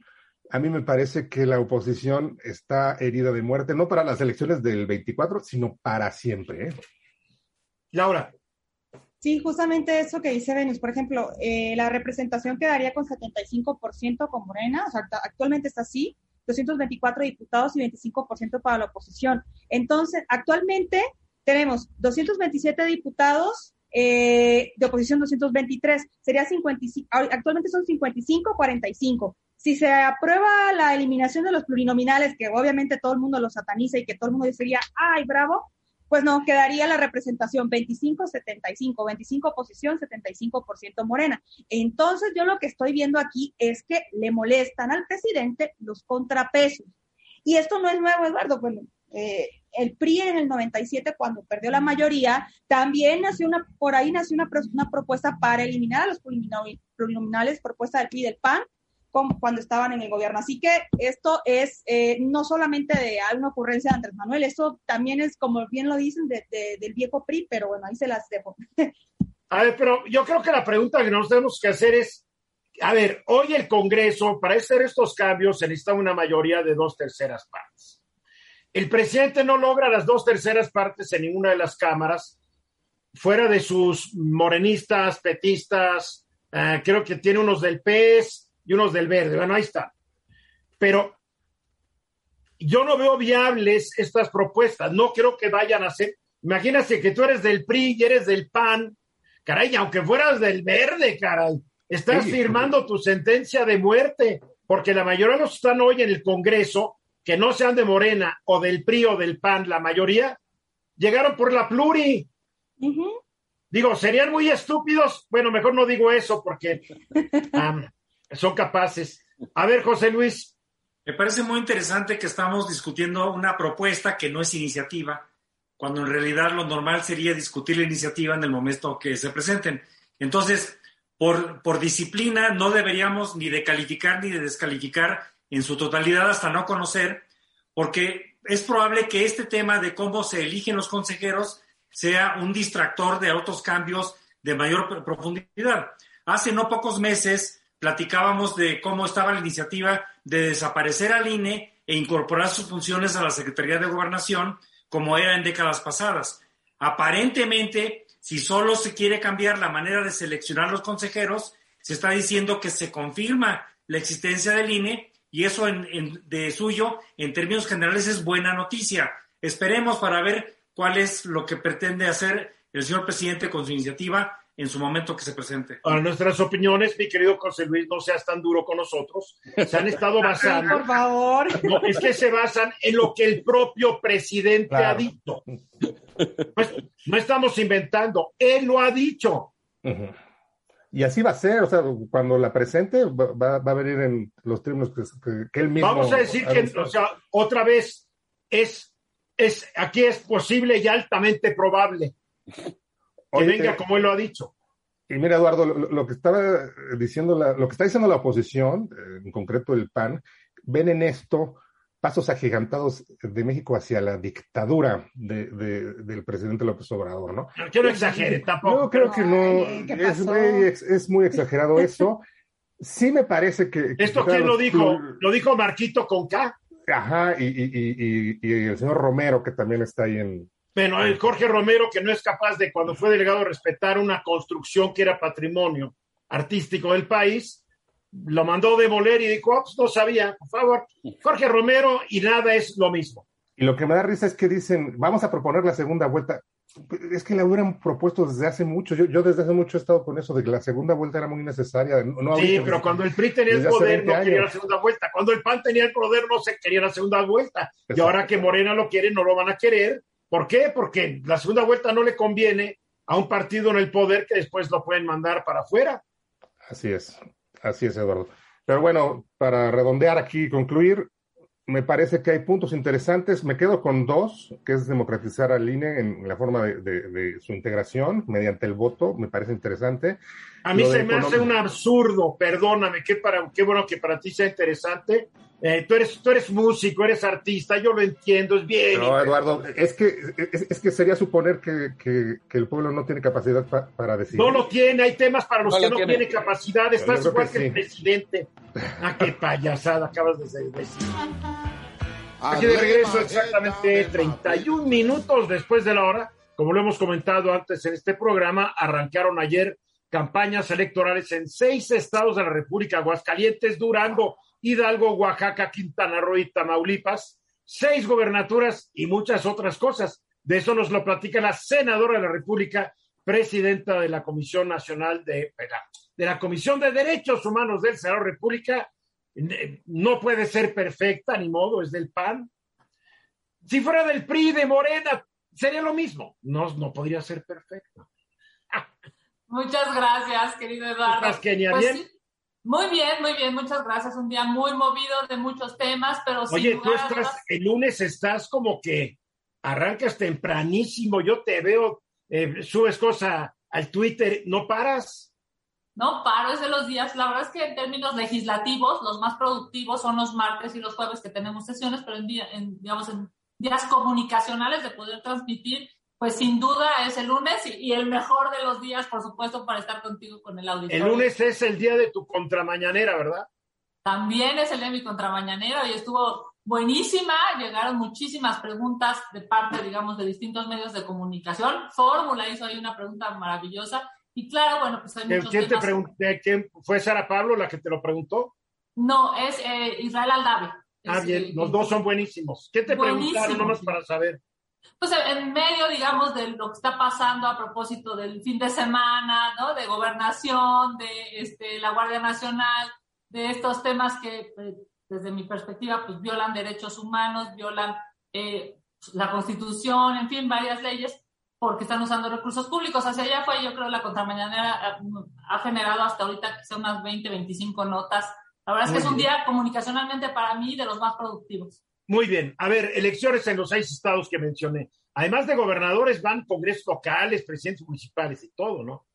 a mí me parece que la oposición está herida de muerte, no para las elecciones del 24, sino para siempre. ¿eh? Laura. Sí, justamente eso que dice Venus. Por ejemplo, eh, la representación quedaría con 75% con Morena, o sea, actualmente está así, 224 diputados y 25% para la oposición. Entonces, actualmente tenemos 227 diputados, eh, de oposición 223, sería 55, actualmente son 55-45. Si se aprueba la eliminación de los plurinominales, que obviamente todo el mundo los sataniza y que todo el mundo diría, ay, bravo, pues no, quedaría la representación 25-75, 25 oposición, 75% morena. Entonces yo lo que estoy viendo aquí es que le molestan al presidente los contrapesos. Y esto no es nuevo, Eduardo. Bueno, eh, el PRI en el 97, cuando perdió la mayoría, también nació una, por ahí nació una, una propuesta para eliminar a los plurinominales, propuesta del PRI del PAN, cuando estaban en el gobierno. Así que esto es eh, no solamente de una ocurrencia de Andrés Manuel, esto también es, como bien lo dicen, del viejo PRI, pero bueno, ahí se las dejo. A ver, pero yo creo que la pregunta que nos tenemos que hacer es, a ver, hoy el Congreso, para hacer estos cambios, se necesita una mayoría de dos terceras partes. El presidente no logra las dos terceras partes en ninguna de las cámaras, fuera de sus morenistas, petistas, eh, creo que tiene unos del PES, y unos del verde. Bueno, ahí está. Pero yo no veo viables estas propuestas. No creo que vayan a ser. Imagínate que tú eres del PRI y eres del PAN. Caray, aunque fueras del verde, caray, estás firmando tu sentencia de muerte, porque la mayoría de los que están hoy en el Congreso, que no sean de Morena o del PRI o del PAN, la mayoría, llegaron por la pluri. Digo, serían muy estúpidos. Bueno, mejor no digo eso porque son capaces. A ver, José Luis. Me parece muy interesante que estamos discutiendo una propuesta que no es iniciativa, cuando en realidad lo normal sería discutir la iniciativa en el momento que se presenten. Entonces, por, por disciplina, no deberíamos ni de calificar ni de descalificar en su totalidad hasta no conocer, porque es probable que este tema de cómo se eligen los consejeros sea un distractor de otros cambios de mayor profundidad. Hace no pocos meses, platicábamos de cómo estaba la iniciativa de desaparecer al INE e incorporar sus funciones a la Secretaría de Gobernación, como era en décadas pasadas. Aparentemente, si solo se quiere cambiar la manera de seleccionar los consejeros, se está diciendo que se confirma la existencia del INE y eso de suyo, en términos generales, es buena noticia. Esperemos para ver cuál es lo que pretende hacer el señor presidente con su iniciativa en su momento que se presente. A nuestras opiniones, mi querido José Luis, no seas tan duro con nosotros. Se han estado basando. Por favor. No, es que se basan en lo que el propio presidente ha dicho. No, estamos inventando, él lo ha dicho. Y así va a ser, o sea, cuando la presente va, a venir en los términos que, él mismo. Vamos a decir que, o sea, otra vez, es, es, aquí es posible y altamente probable que venga como él lo ha dicho. Y mira, Eduardo, lo, que estaba diciendo, lo que está diciendo la oposición, en concreto el PAN, ven en esto pasos agigantados de México hacia la dictadura del presidente López Obrador, ¿no? Que no exagere, tampoco. Yo creo que no, es muy, exagerado eso. Sí me parece que... ¿Esto quién lo dijo? Lo dijo Marquito con K. Ajá, y, el señor Romero, que también está ahí en, bueno, el Jorge Romero, que no es capaz de, cuando fue delegado, respetar una construcción que era patrimonio artístico del país, lo mandó demoler y dijo, oh, pues no sabía, por favor, Jorge Romero y nada es lo mismo. Y lo que me da risa es que dicen, vamos a proponer la segunda vuelta. Es que la hubieran propuesto desde hace mucho. Yo, yo desde hace mucho he estado con eso de que la segunda vuelta era muy necesaria. No sí, pero cuando el PRI tenía el poder no quería la segunda vuelta. Cuando el PAN tenía el poder no se quería la segunda vuelta. Y ahora que Morena lo quiere, no lo van a querer. ¿Por qué? Porque la segunda vuelta no le conviene a un partido en el poder que después lo pueden mandar para afuera. Así es, así es, Eduardo. Pero bueno, para redondear aquí y concluir, me parece que hay puntos interesantes. Me quedo con dos, que es democratizar al INE en la forma de, su integración mediante el voto. Me parece interesante. A mí se me hace un absurdo, perdóname, qué, para, qué bueno que para ti sea interesante. Eh, tú, eres, tú eres músico, eres artista, yo lo entiendo, es bien. No, Eduardo, es que, es, que sería suponer que, que, el pueblo no tiene capacidad para decidir. No lo tiene, hay temas para los que no tiene. capacidad, estás igual que, el presidente. Ah, qué payasada acabas de decir. Aquí de regreso exactamente 31 minutos después de la hora. Como lo hemos comentado antes en este programa, arrancaron ayer campañas electorales en seis estados de la República, Aguascalientes, Durango, Hidalgo, Oaxaca, Quintana Roo y Tamaulipas, seis gobernaturas y muchas otras cosas. De eso nos lo platica la senadora de la República, presidenta de la Comisión Nacional de, de la Comisión de Derechos Humanos del Senado de la República. No puede ser perfecta, ni modo, es del PAN. Si fuera del PRI, de Morena, sería lo mismo. No, no podría ser perfecta. Muchas gracias, querido Eduardo. ¿Estás, pues muy bien, muy bien, muchas gracias. Un día muy movido de muchos temas, pero Oye, tú estás, el lunes estás como que arrancas tempranísimo, yo te veo, eh, subes cosas al Twitter, ¿no paras? No paro, es de los días. La verdad es que en términos legislativos, los más productivos son los martes y los jueves que tenemos sesiones, pero en, día, en digamos, en días comunicacionales de poder transmitir pues sin duda es el lunes y, el mejor de los días, por supuesto, para estar contigo con el auditorio. El lunes es el día de tu contramañanera, ¿verdad? También es el día de mi contramañanera y estuvo buenísima. Llegaron muchísimas preguntas de parte, digamos, de distintos medios de comunicación. Fórmula hizo ahí una pregunta maravillosa. Y claro, bueno, pues hay muchos ¿Quién te preguntó? ¿Quién fue Sara Pablo la que te lo preguntó? No, es eh, Israel Aldave. Ah, bien, los dos son buenísimos. ¿Qué te preguntaron nomás para saber? Pues en medio, digamos, de lo que está pasando a propósito del fin de semana, ¿no? De gobernación, de este, la Guardia Nacional, de estos temas que, pues, desde mi perspectiva, pues violan derechos humanos, violan eh, la Constitución, en fin, varias leyes, porque están usando recursos públicos. Hacia allá fue, yo creo, la contramañanera ha, generado hasta ahorita quizá unas 20, 25 notas. La verdad es que es un día comunicacionalmente para mí de los más productivos. Muy bien. A ver, elecciones en los seis estados que mencioné. Además de gobernadores, van congresos locales, presidentes municipales y todo, ¿no?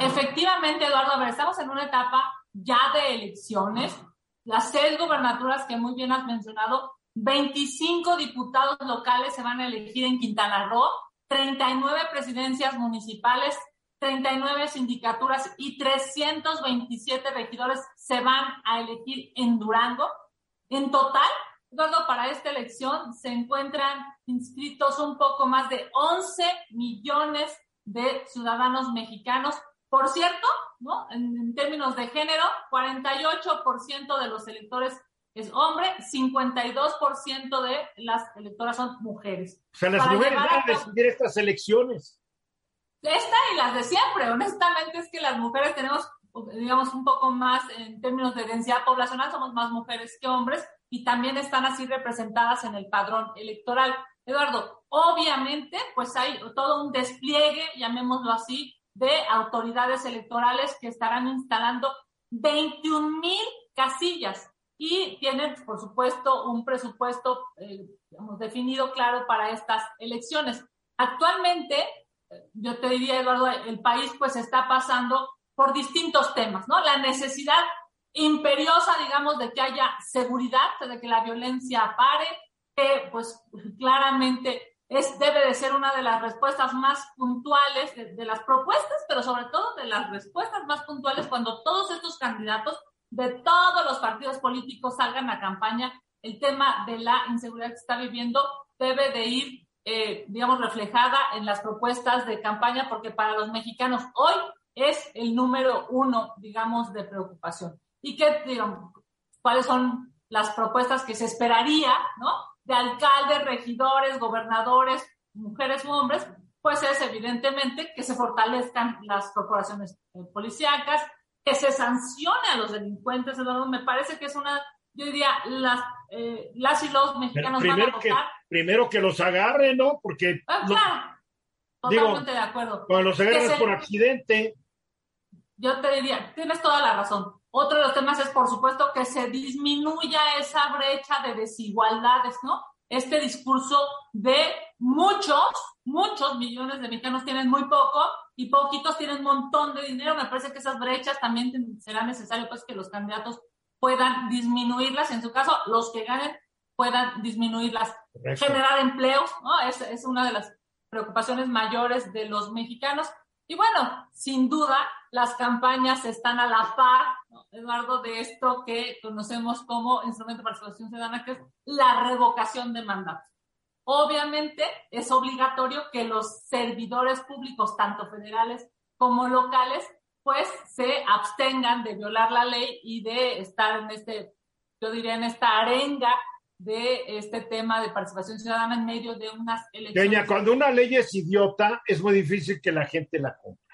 Efectivamente, Eduardo, a ver, estamos en una etapa ya de elecciones. Las seis gobernaturas que muy bien has mencionado, 25 diputados locales se van a elegir en Quintana Roo, 39 presidencias municipales, 39 sindicaturas y 327 regidores se van a elegir en Durango. En total, Eduardo, para esta elección se encuentran inscritos un poco más de 11 millones de ciudadanos mexicanos. Por cierto, ¿no? en, términos de género, 48% de los electores es hombre, 52% de las electoras son mujeres. O sea, las mujeres van a decidir estas elecciones. Esta y las de siempre. Honestamente es que las mujeres tenemos, digamos, un poco más en términos de densidad poblacional, somos más mujeres que hombres, y también están así representadas en el padrón electoral. Eduardo, obviamente, pues hay todo un despliegue, llamémoslo así, de autoridades electorales que estarán instalando 21 mil casillas y tienen, por supuesto, un presupuesto eh, definido claro para estas elecciones. Actualmente, eh, yo te diría, Eduardo, el país pues está pasando por distintos temas, ¿no? La necesidad imperiosa, digamos, de que haya seguridad, de que la violencia pare, que pues claramente es, debe de ser una de las respuestas más puntuales de, las propuestas, pero sobre todo de las respuestas más puntuales cuando todos estos candidatos de todos los partidos políticos salgan a campaña, el tema de la inseguridad que está viviendo debe de ir, eh, digamos, reflejada en las propuestas de campaña, porque para los mexicanos hoy es el número uno, digamos, de preocupación. Y qué, digamos, cuáles son las propuestas que se esperaría, ¿no? De alcaldes, regidores, gobernadores, mujeres u hombres, pues es evidentemente que se fortalezcan las corporaciones eh, policíacas, que se sancione a los delincuentes. Me parece que es una, yo diría, las, eh, las y los mexicanos van a votar. Que, primero que los agarren, ¿no? Porque. Ah, claro. Totalmente de acuerdo. Cuando los agarren por accidente. Yo te diría, tienes toda la razón. Otro de los temas es, por supuesto, que se disminuya esa brecha de desigualdades, ¿no? Este discurso de muchos, muchos millones de mexicanos tienen muy poco y poquitos tienen un montón de dinero. Me parece que esas brechas también será necesario pues que los candidatos puedan disminuirlas, en su caso, los que ganen puedan disminuirlas, generar empleos, ¿no? Es, es una de las preocupaciones mayores de los mexicanos. Y bueno, sin duda, las campañas están a la par, Eduardo, de esto que conocemos como instrumento de participación ciudadana, que es la revocación de mandatos. Obviamente es obligatorio que los servidores públicos, tanto federales como locales, pues se abstengan de violar la ley y de estar en este, yo diría, en esta arenga de este tema de participación ciudadana en medio de unas elecciones. cuando una ley es idiota, es muy difícil que la gente la cumpla.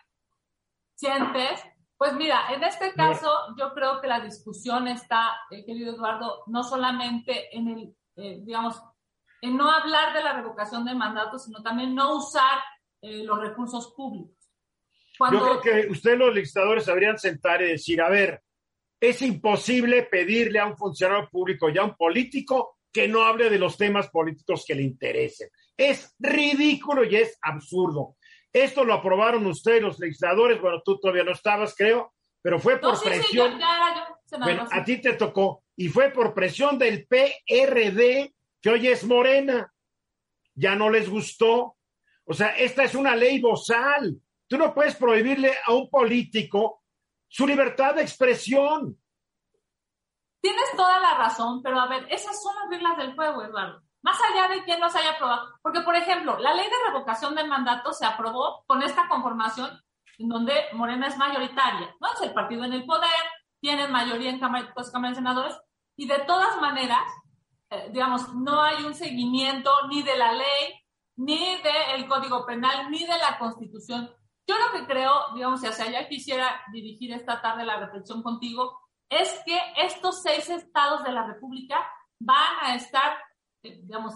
Pues mira, en este caso yo creo que la discusión está, eh, querido Eduardo, no solamente en el, eh, digamos, en no hablar de la revocación de mandatos, sino también no usar eh, los recursos públicos. Yo creo que ustedes los legisladores sabrían sentar y decir, a ver, es imposible pedirle a un funcionario público y a un político que no hable de los temas políticos que le interesen. Es ridículo y es absurdo. Esto lo aprobaron ustedes, los legisladores. Bueno, tú todavía no estabas, creo, pero fue por presión. bueno, a ti te tocó. Y fue por presión del PRD, que hoy es Morena. Ya no les gustó. O sea, esta es una ley bozal. Tú no puedes prohibirle a un político su libertad de expresión. Tienes toda la razón, pero a ver, esas son las reglas del juego, Eduardo. Más allá de quién los haya aprobado. Porque, por ejemplo, la ley de revocación de mandato se aprobó con esta conformación en donde Morena es mayoritaria, ¿no? Es el partido en el poder, tienen mayoría en Cámara, pues, de Senadores, y de todas maneras, eh, digamos, no hay un seguimiento ni de la ley, ni del Código Penal, ni de la Constitución. Yo lo que creo, digamos, si hacia allá quisiera dirigir esta tarde la reflexión contigo, es que estos seis estados de la República van a estar, digamos,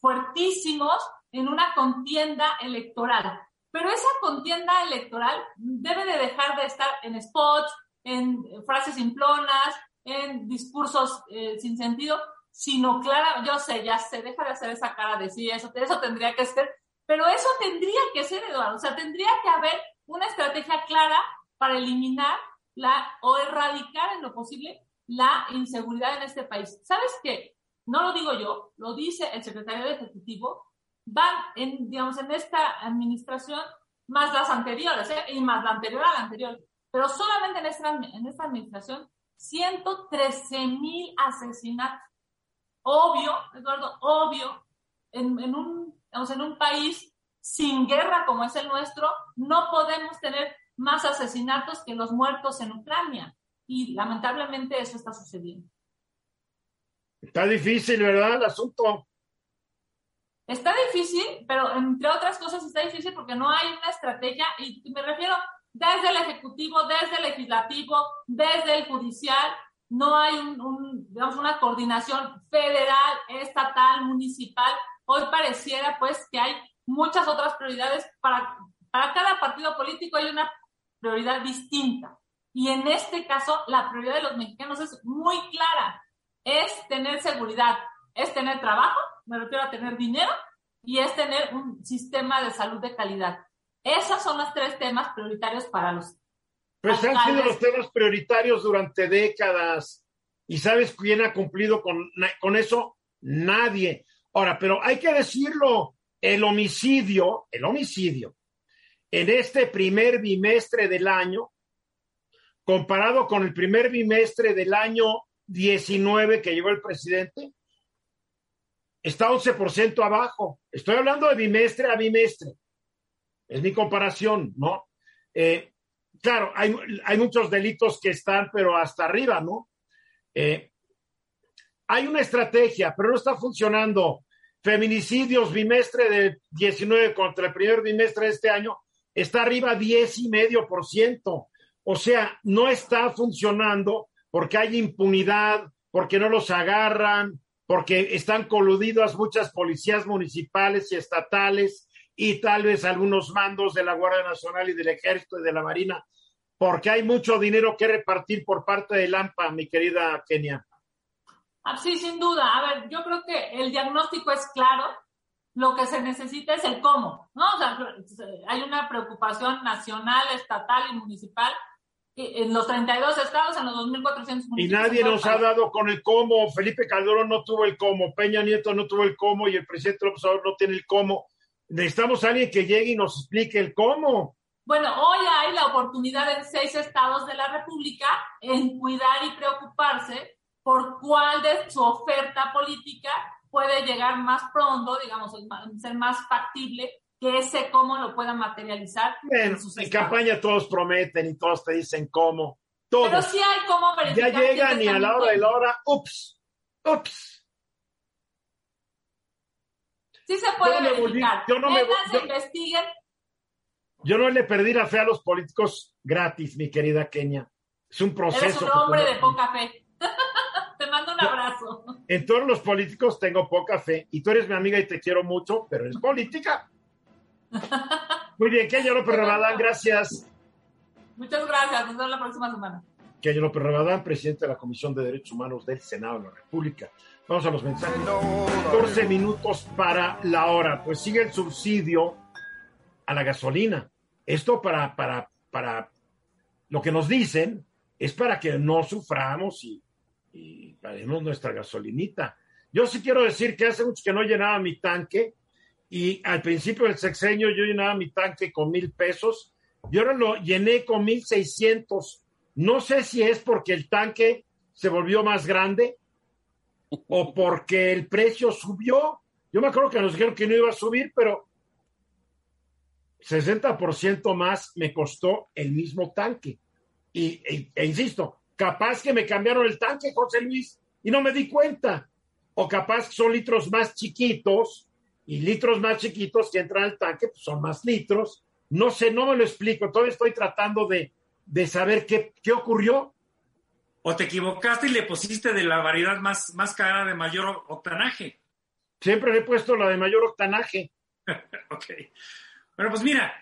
fuertísimos en una contienda electoral. Pero esa contienda electoral debe de dejar de estar en spots, en frases simplonas, en discursos eh, sin sentido, sino clara, yo sé, ya se deja de hacer esa cara de sí, eso, eso tendría que ser, pero eso tendría que ser, Eduardo, o sea, tendría que haber una estrategia clara para eliminar la, o erradicar en lo posible la inseguridad en este país. ¿Sabes qué? No lo digo yo, lo dice el secretario de Ejecutivo, van en, digamos, en esta administración más las anteriores, ¿eh? y más la anterior a la anterior, pero solamente en esta, en administración, 113 mil asesinatos. Obvio, Eduardo, obvio, en, un, digamos, en un país sin guerra como es el nuestro, no podemos tener más asesinatos que los muertos en Ucrania. Y lamentablemente eso está sucediendo. Está difícil, ¿verdad? El asunto. Está difícil, pero entre otras cosas está difícil porque no hay una estrategia, y me refiero desde el Ejecutivo, desde el Legislativo, desde el Judicial, no hay un, una coordinación federal, estatal, municipal. Hoy pareciera pues que hay muchas otras prioridades para, para cada partido político hay una prioridad distinta. Y en este caso, la prioridad de los mexicanos es muy clara. Es tener seguridad, es tener trabajo, me refiero a tener dinero, y es tener un sistema de salud de calidad. Esos son los tres temas prioritarios para los. Pues han sido los temas prioritarios durante décadas. ¿Y sabes quién ha cumplido con, con eso? Nadie. Ahora, pero hay que decirlo, el homicidio, el homicidio en este primer bimestre del año, comparado con el primer bimestre del año 19 que llevó el presidente, está 11% abajo. Estoy hablando de bimestre a bimestre. Es mi comparación, ¿no? Eh, claro, hay, hay, muchos delitos que están, pero hasta arriba, ¿no? Eh, hay una estrategia, pero no está funcionando. Feminicidios bimestre de 19 contra el primer bimestre de este año está arriba 10 y medio por ciento. O sea, no está funcionando porque hay impunidad, porque no los agarran, porque están coludidas muchas policías municipales y estatales y tal vez algunos mandos de la Guardia Nacional y del Ejército y de la Marina, porque hay mucho dinero que repartir por parte del AMPA, mi querida Kenia. Ah, sí, sin duda. A ver, yo creo que el diagnóstico es claro. Lo que se necesita es el cómo, ¿no? O sea, hay una preocupación nacional, estatal y municipal en los 32 estados, en los 2.400 municipios. Y nadie nos ha dado con el cómo. Felipe Calderón no tuvo el cómo, Peña Nieto no tuvo el cómo y el presidente López Obrador no tiene el cómo. Necesitamos a alguien que llegue y nos explique el cómo. Bueno, hoy hay la oportunidad en seis estados de la República en cuidar y preocuparse por cuál de su oferta política puede llegar más pronto, digamos, ser más factible que ese cómo lo pueda materializar. en, en campaña todos prometen y todos te dicen cómo. Todos. Pero sí hay cómo verificar. Ya llegan y a la hora de la hora, ups, ups. Sí se puede yo verificar. yo no me, yo, investiguen. Yo no le perdí la fe a los políticos gratis, mi querida Kenia. Es un proceso. Eres un hombre de poca fe. te mando un abrazo. En todos los políticos tengo poca fe. Y tú eres mi amiga y te quiero mucho, pero es política. Muy bien, Kenia López Rabadán, gracias. Muchas gracias, nos vemos la próxima semana. Kenia López Rabadán, presidente de la Comisión de Derechos Humanos del Senado de la República. Vamos a los mensajes. 14 minutos para la hora. Pues sigue el subsidio a la gasolina. Esto para, para, para lo que nos dicen es para que no suframos y, y paguemos nuestra gasolinita. Yo sí quiero decir que hace mucho que no llenaba mi tanque y al principio del sexenio yo llenaba mi tanque con mil pesos y ahora lo llené con mil seiscientos. No sé si es porque el tanque se volvió más grande o porque el precio subió. Yo me acuerdo que nos dijeron que no iba a subir, pero 60% más me costó el mismo tanque. Y, e, e, insisto, capaz que me cambiaron el tanque, José Luis, y no me di cuenta. O capaz que son litros más chiquitos y litros más chiquitos que entran al tanque pues son más litros. No sé, no me lo explico. Todavía estoy tratando de, de saber qué, qué ocurrió. O te equivocaste y le pusiste de la variedad más, más cara de mayor octanaje. Siempre le he puesto la de mayor octanaje. ok. Bueno, pues mira,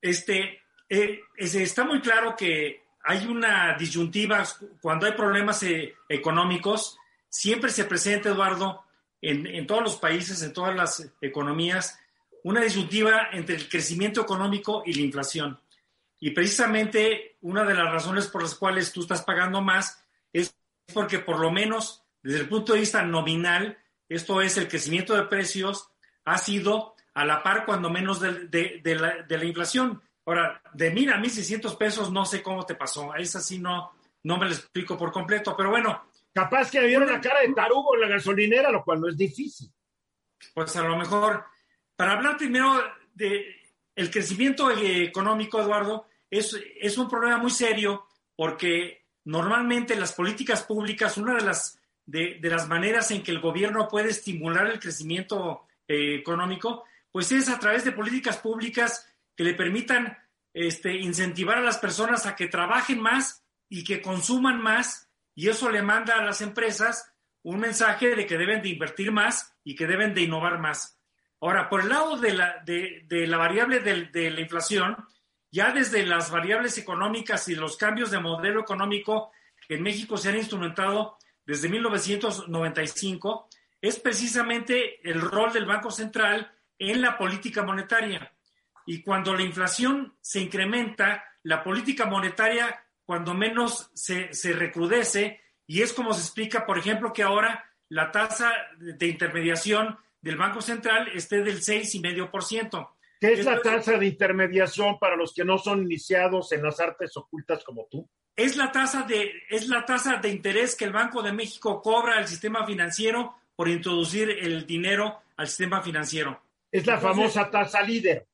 este, eh, está muy claro que hay una disyuntiva cuando hay problemas eh, económicos. Siempre se presenta, Eduardo, en, todos los países, en todas las economías, una disyuntiva entre el crecimiento económico y la inflación. Y precisamente una de las razones por las cuales tú estás pagando más es porque por lo menos desde el punto de vista nominal, esto es el crecimiento de precios, ha sido a la par cuando menos de, la, de la, inflación. Ahora, de mil a mil seiscientos pesos no sé cómo te pasó, es así no, no me lo explico por completo, pero bueno, Capaz que vieron la cara de tarugo en la gasolinera, lo cual no es difícil. Pues a lo mejor, para hablar primero de el crecimiento económico, Eduardo, es, es un problema muy serio porque normalmente las políticas públicas, una de las, de, las maneras en que el gobierno puede estimular el crecimiento eh, económico, pues es a través de políticas públicas que le permitan este, incentivar a las personas a que trabajen más y que consuman más y eso le manda a las empresas un mensaje de que deben de invertir más y que deben de innovar más. Ahora, por el lado de la, de, la variable de, la inflación, ya desde las variables económicas y los cambios de modelo económico en México se han instrumentado desde 1995, es precisamente el rol del Banco Central en la política monetaria. Y cuando la inflación se incrementa, la política monetaria cuando menos se, se recrudece y es como se explica, por ejemplo, que ahora la tasa de intermediación del Banco Central esté del 6,5%. ¿Qué es la tasa de intermediación para los que no son iniciados en las artes ocultas como tú? Es la tasa de, es la tasa de interés que el Banco de México cobra al sistema financiero por introducir el dinero al sistema financiero. Es la famosa tasa líder.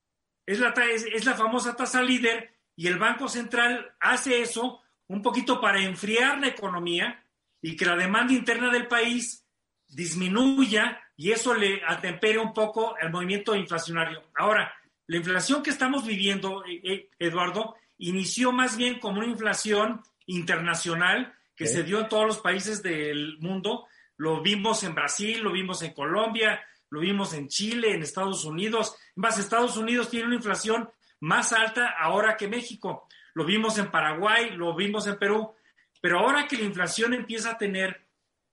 Es la, es la famosa tasa líder y el Banco Central hace eso un poquito para enfriar la economía y que la demanda interna del país disminuya y eso le atempere un poco el movimiento inflacionario. Ahora, la inflación que estamos viviendo, eh, eh, Eduardo, inició más bien como una inflación internacional que se dio en todos los países del mundo. Lo vimos en Brasil, lo vimos en Colombia, lo vimos en Chile, en Estados Unidos. Más, Estados Unidos tiene una inflación más alta ahora que México. Lo vimos en Paraguay, lo vimos en Perú. Pero ahora que la inflación empieza a tener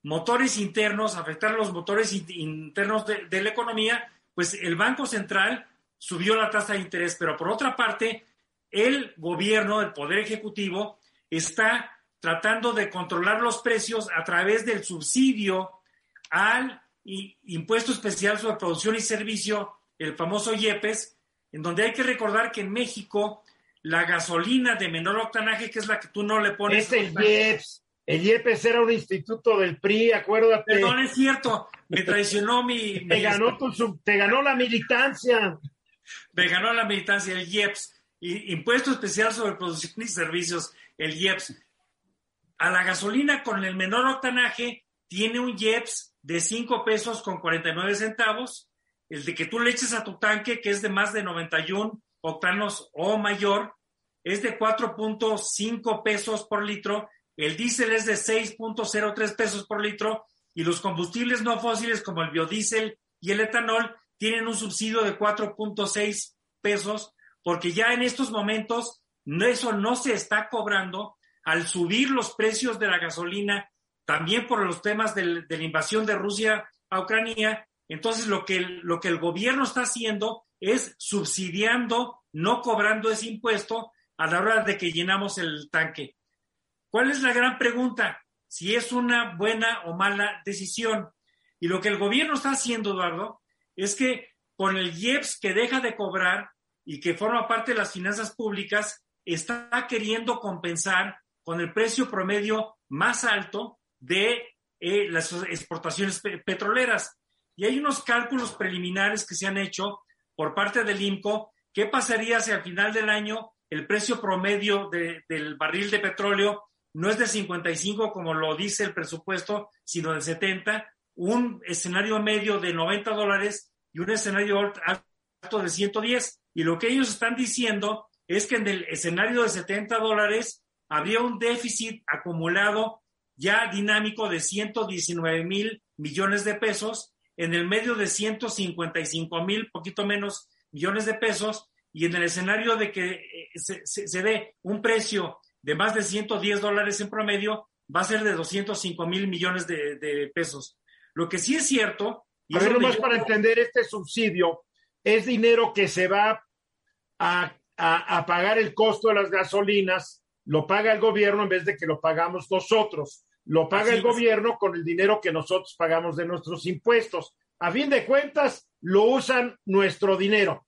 motores internos, afectar los motores internos de, la economía, pues el Banco Central subió la tasa de interés. Pero por otra parte, el gobierno, el Poder Ejecutivo, está tratando de controlar los precios a través del subsidio al impuesto especial sobre producción y servicio, el famoso IEPES, en donde hay que recordar que en México la gasolina de menor octanaje, que es la que tú no le pones. Es el IEPS. El IEPES era un instituto del PRI, acuérdate. Perdón, es cierto. Me traicionó mi. te, ganó tu, te ganó la militancia. Me ganó la militancia, el IEPS. Impuesto Especial sobre Producción y Servicios, el IEPS. A la gasolina con el menor octanaje tiene un IEPS de 5 pesos con 49 centavos. El de que tú le eches a tu tanque, que es de más de 91 octanos o mayor, es de 4.5 pesos por litro. El diésel es de 6.03 pesos por litro. Y los combustibles no fósiles como el biodiesel y el etanol tienen un subsidio de 4.6 pesos porque ya en estos momentos eso no se está cobrando al subir los precios de la gasolina, también por los temas de la invasión de Rusia a Ucrania. Entonces, lo que, el, lo que el gobierno está haciendo es subsidiando, no cobrando ese impuesto a la hora de que llenamos el tanque. ¿Cuál es la gran pregunta? Si es una buena o mala decisión. Y lo que el gobierno está haciendo, Eduardo, es que con el IEPS que deja de cobrar, y que forma parte de las finanzas públicas está queriendo compensar con el precio promedio más alto de eh, las exportaciones petroleras. Y hay unos cálculos preliminares que se han hecho por parte del INCO. ¿Qué pasaría si al final del año el precio promedio del barril de petróleo no es de 55 como lo dice el presupuesto, sino de 70? Un escenario medio de 90 dólares y un escenario alto de 110. Y lo que ellos están diciendo es que en el escenario de 70 dólares habría un déficit acumulado ya dinámico de 119 mil millones de pesos, en el medio de 155 mil, poquito menos millones de pesos, y en el escenario de que eh, se, dé un precio de más de 110 dólares en promedio, va a ser de 205 mil millones de, pesos. Lo que sí es cierto... Y a ver, nomás para entender este subsidio, es dinero que se va a, pagar el costo de las gasolinas, lo paga el gobierno en vez de que lo pagamos nosotros. Lo paga el gobierno con el dinero que nosotros pagamos de nuestros impuestos. A fin de cuentas, lo usan nuestro dinero.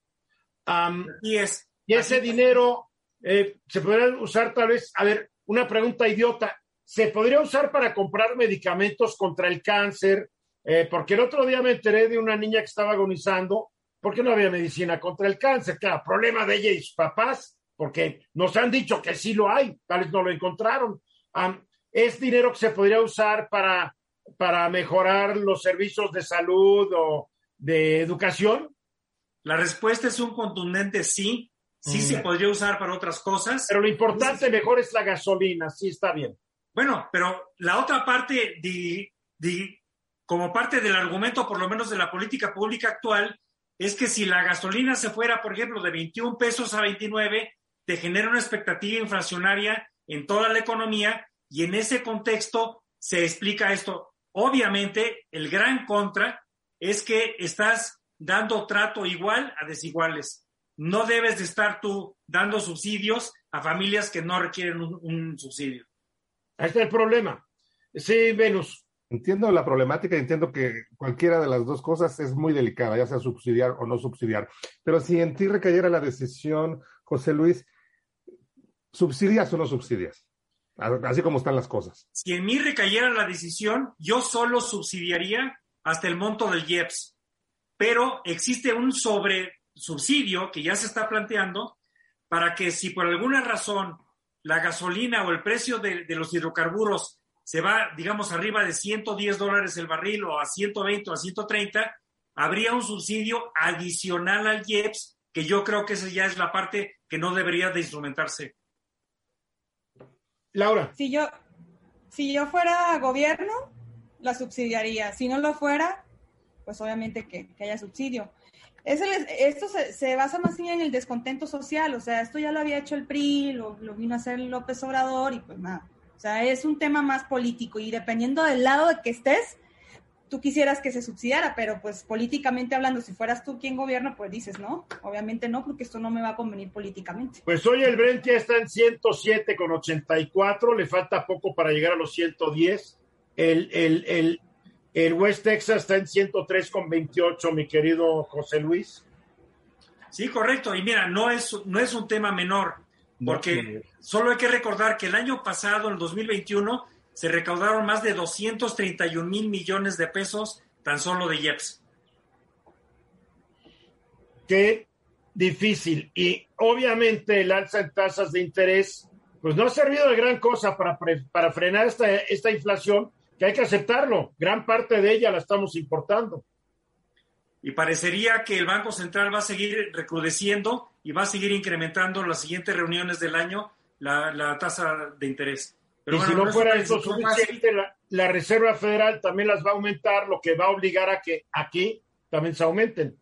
y, es. y ese dinero eh, se podría usar tal vez, a ver, una pregunta idiota, ¿se podría usar para comprar medicamentos contra el cáncer? Eh, porque el otro día me enteré de una niña que estaba agonizando porque no había medicina contra el cáncer. Claro, problema de ella y sus papás, porque nos han dicho que sí lo hay, tal vez no lo encontraron. ¿Es dinero que se podría usar para, para mejorar los servicios de salud o de educación? La respuesta es un contundente sí. Sí se mm. podría usar para otras cosas. Pero lo importante mejor es la gasolina, sí está bien. Bueno, pero la otra parte, como parte del argumento, por lo menos de la política pública actual, es que si la gasolina se fuera, por ejemplo, de 21 pesos a 29, te genera una expectativa inflacionaria en toda la economía y en ese contexto se explica esto. Obviamente, el gran contra es que estás dando trato igual a desiguales. No debes de estar tú dando subsidios a familias que no requieren un, un subsidio. Ahí está el problema. Sí, Venus. Entiendo la problemática y entiendo que cualquiera de las dos cosas es muy delicada, ya sea subsidiar o no subsidiar. Pero si en ti recayera la decisión, José Luis, ¿subsidias o no subsidias? Así como están las cosas. Si en mí recayera la decisión, yo solo subsidiaría hasta el monto del IEPS. Pero existe un sobre subsidio que ya se está planteando para que si por alguna razón la gasolina o el precio de, los hidrocarburos se va, digamos, arriba de 110 dólares el barril o a 120 o a 130, habría un subsidio adicional al IEPS, que yo creo que esa ya es la parte que no debería de instrumentarse. Laura. Si yo, si yo fuera gobierno, la subsidiaría. Si no lo fuera, pues obviamente que, que haya subsidio. Es esto se, se, basa más bien en el descontento social, o sea, esto ya lo había hecho el PRI, lo, lo vino a hacer López Obrador y pues nada. O sea, es un tema más político y dependiendo del lado de que estés, tú quisieras que se subsidiara, pero pues políticamente hablando, si fueras tú quien gobierna, pues dices, no, obviamente no, porque esto no me va a convenir políticamente. Pues hoy el Brent ya está en 107 con 84, le falta poco para llegar a los 110. El, el, el, el West Texas está en 103 con 28, mi querido José Luis. Sí, correcto. Y mira, no es, no es un tema menor, porque solo hay que recordar que el año pasado, en 2021, se recaudaron más de 231 mil millones de pesos tan solo de IEPS. Qué difícil. Y obviamente el alza en tasas de interés, pues no ha servido de gran cosa para, para frenar esta, esta inflación, que hay que aceptarlo. Gran parte de ella la estamos importando. Y parecería que el Banco Central va a seguir recrudeciendo y va a seguir incrementando en las siguientes reuniones del año la, la tasa de interés. Pero y bueno, si no, no fuera eso suficiente, la, la, Reserva Federal también las va a aumentar, lo que va a obligar a que aquí también se aumenten.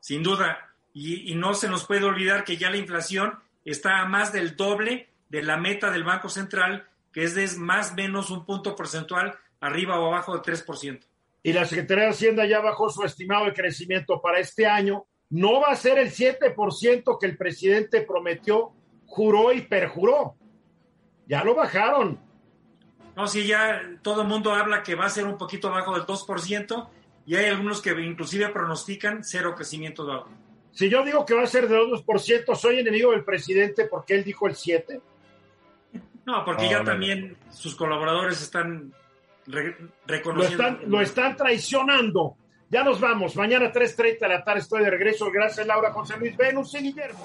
Sin duda. Y, y no se nos puede olvidar que ya la inflación está a más del doble de la meta del Banco Central, que es de más o menos un punto porcentual arriba o abajo de 3%. Y la Secretaría de Hacienda ya bajó su estimado de crecimiento para este año. No va a ser el 7% que el presidente prometió, juró y perjuró ya lo bajaron. No, sí, ya todo el mundo habla que va a ser un poquito abajo del 2% y hay algunos que inclusive pronostican cero crecimiento dado. Si yo digo que va a ser del 2%, soy enemigo del presidente porque él dijo el 7%. No, porque oh, ya no, también no. sus colaboradores están re reconociendo. Lo están, lo están traicionando. Ya nos vamos. Mañana 3.30 de la tarde estoy de regreso. Gracias, Laura, José Luis Venus y Guillermo.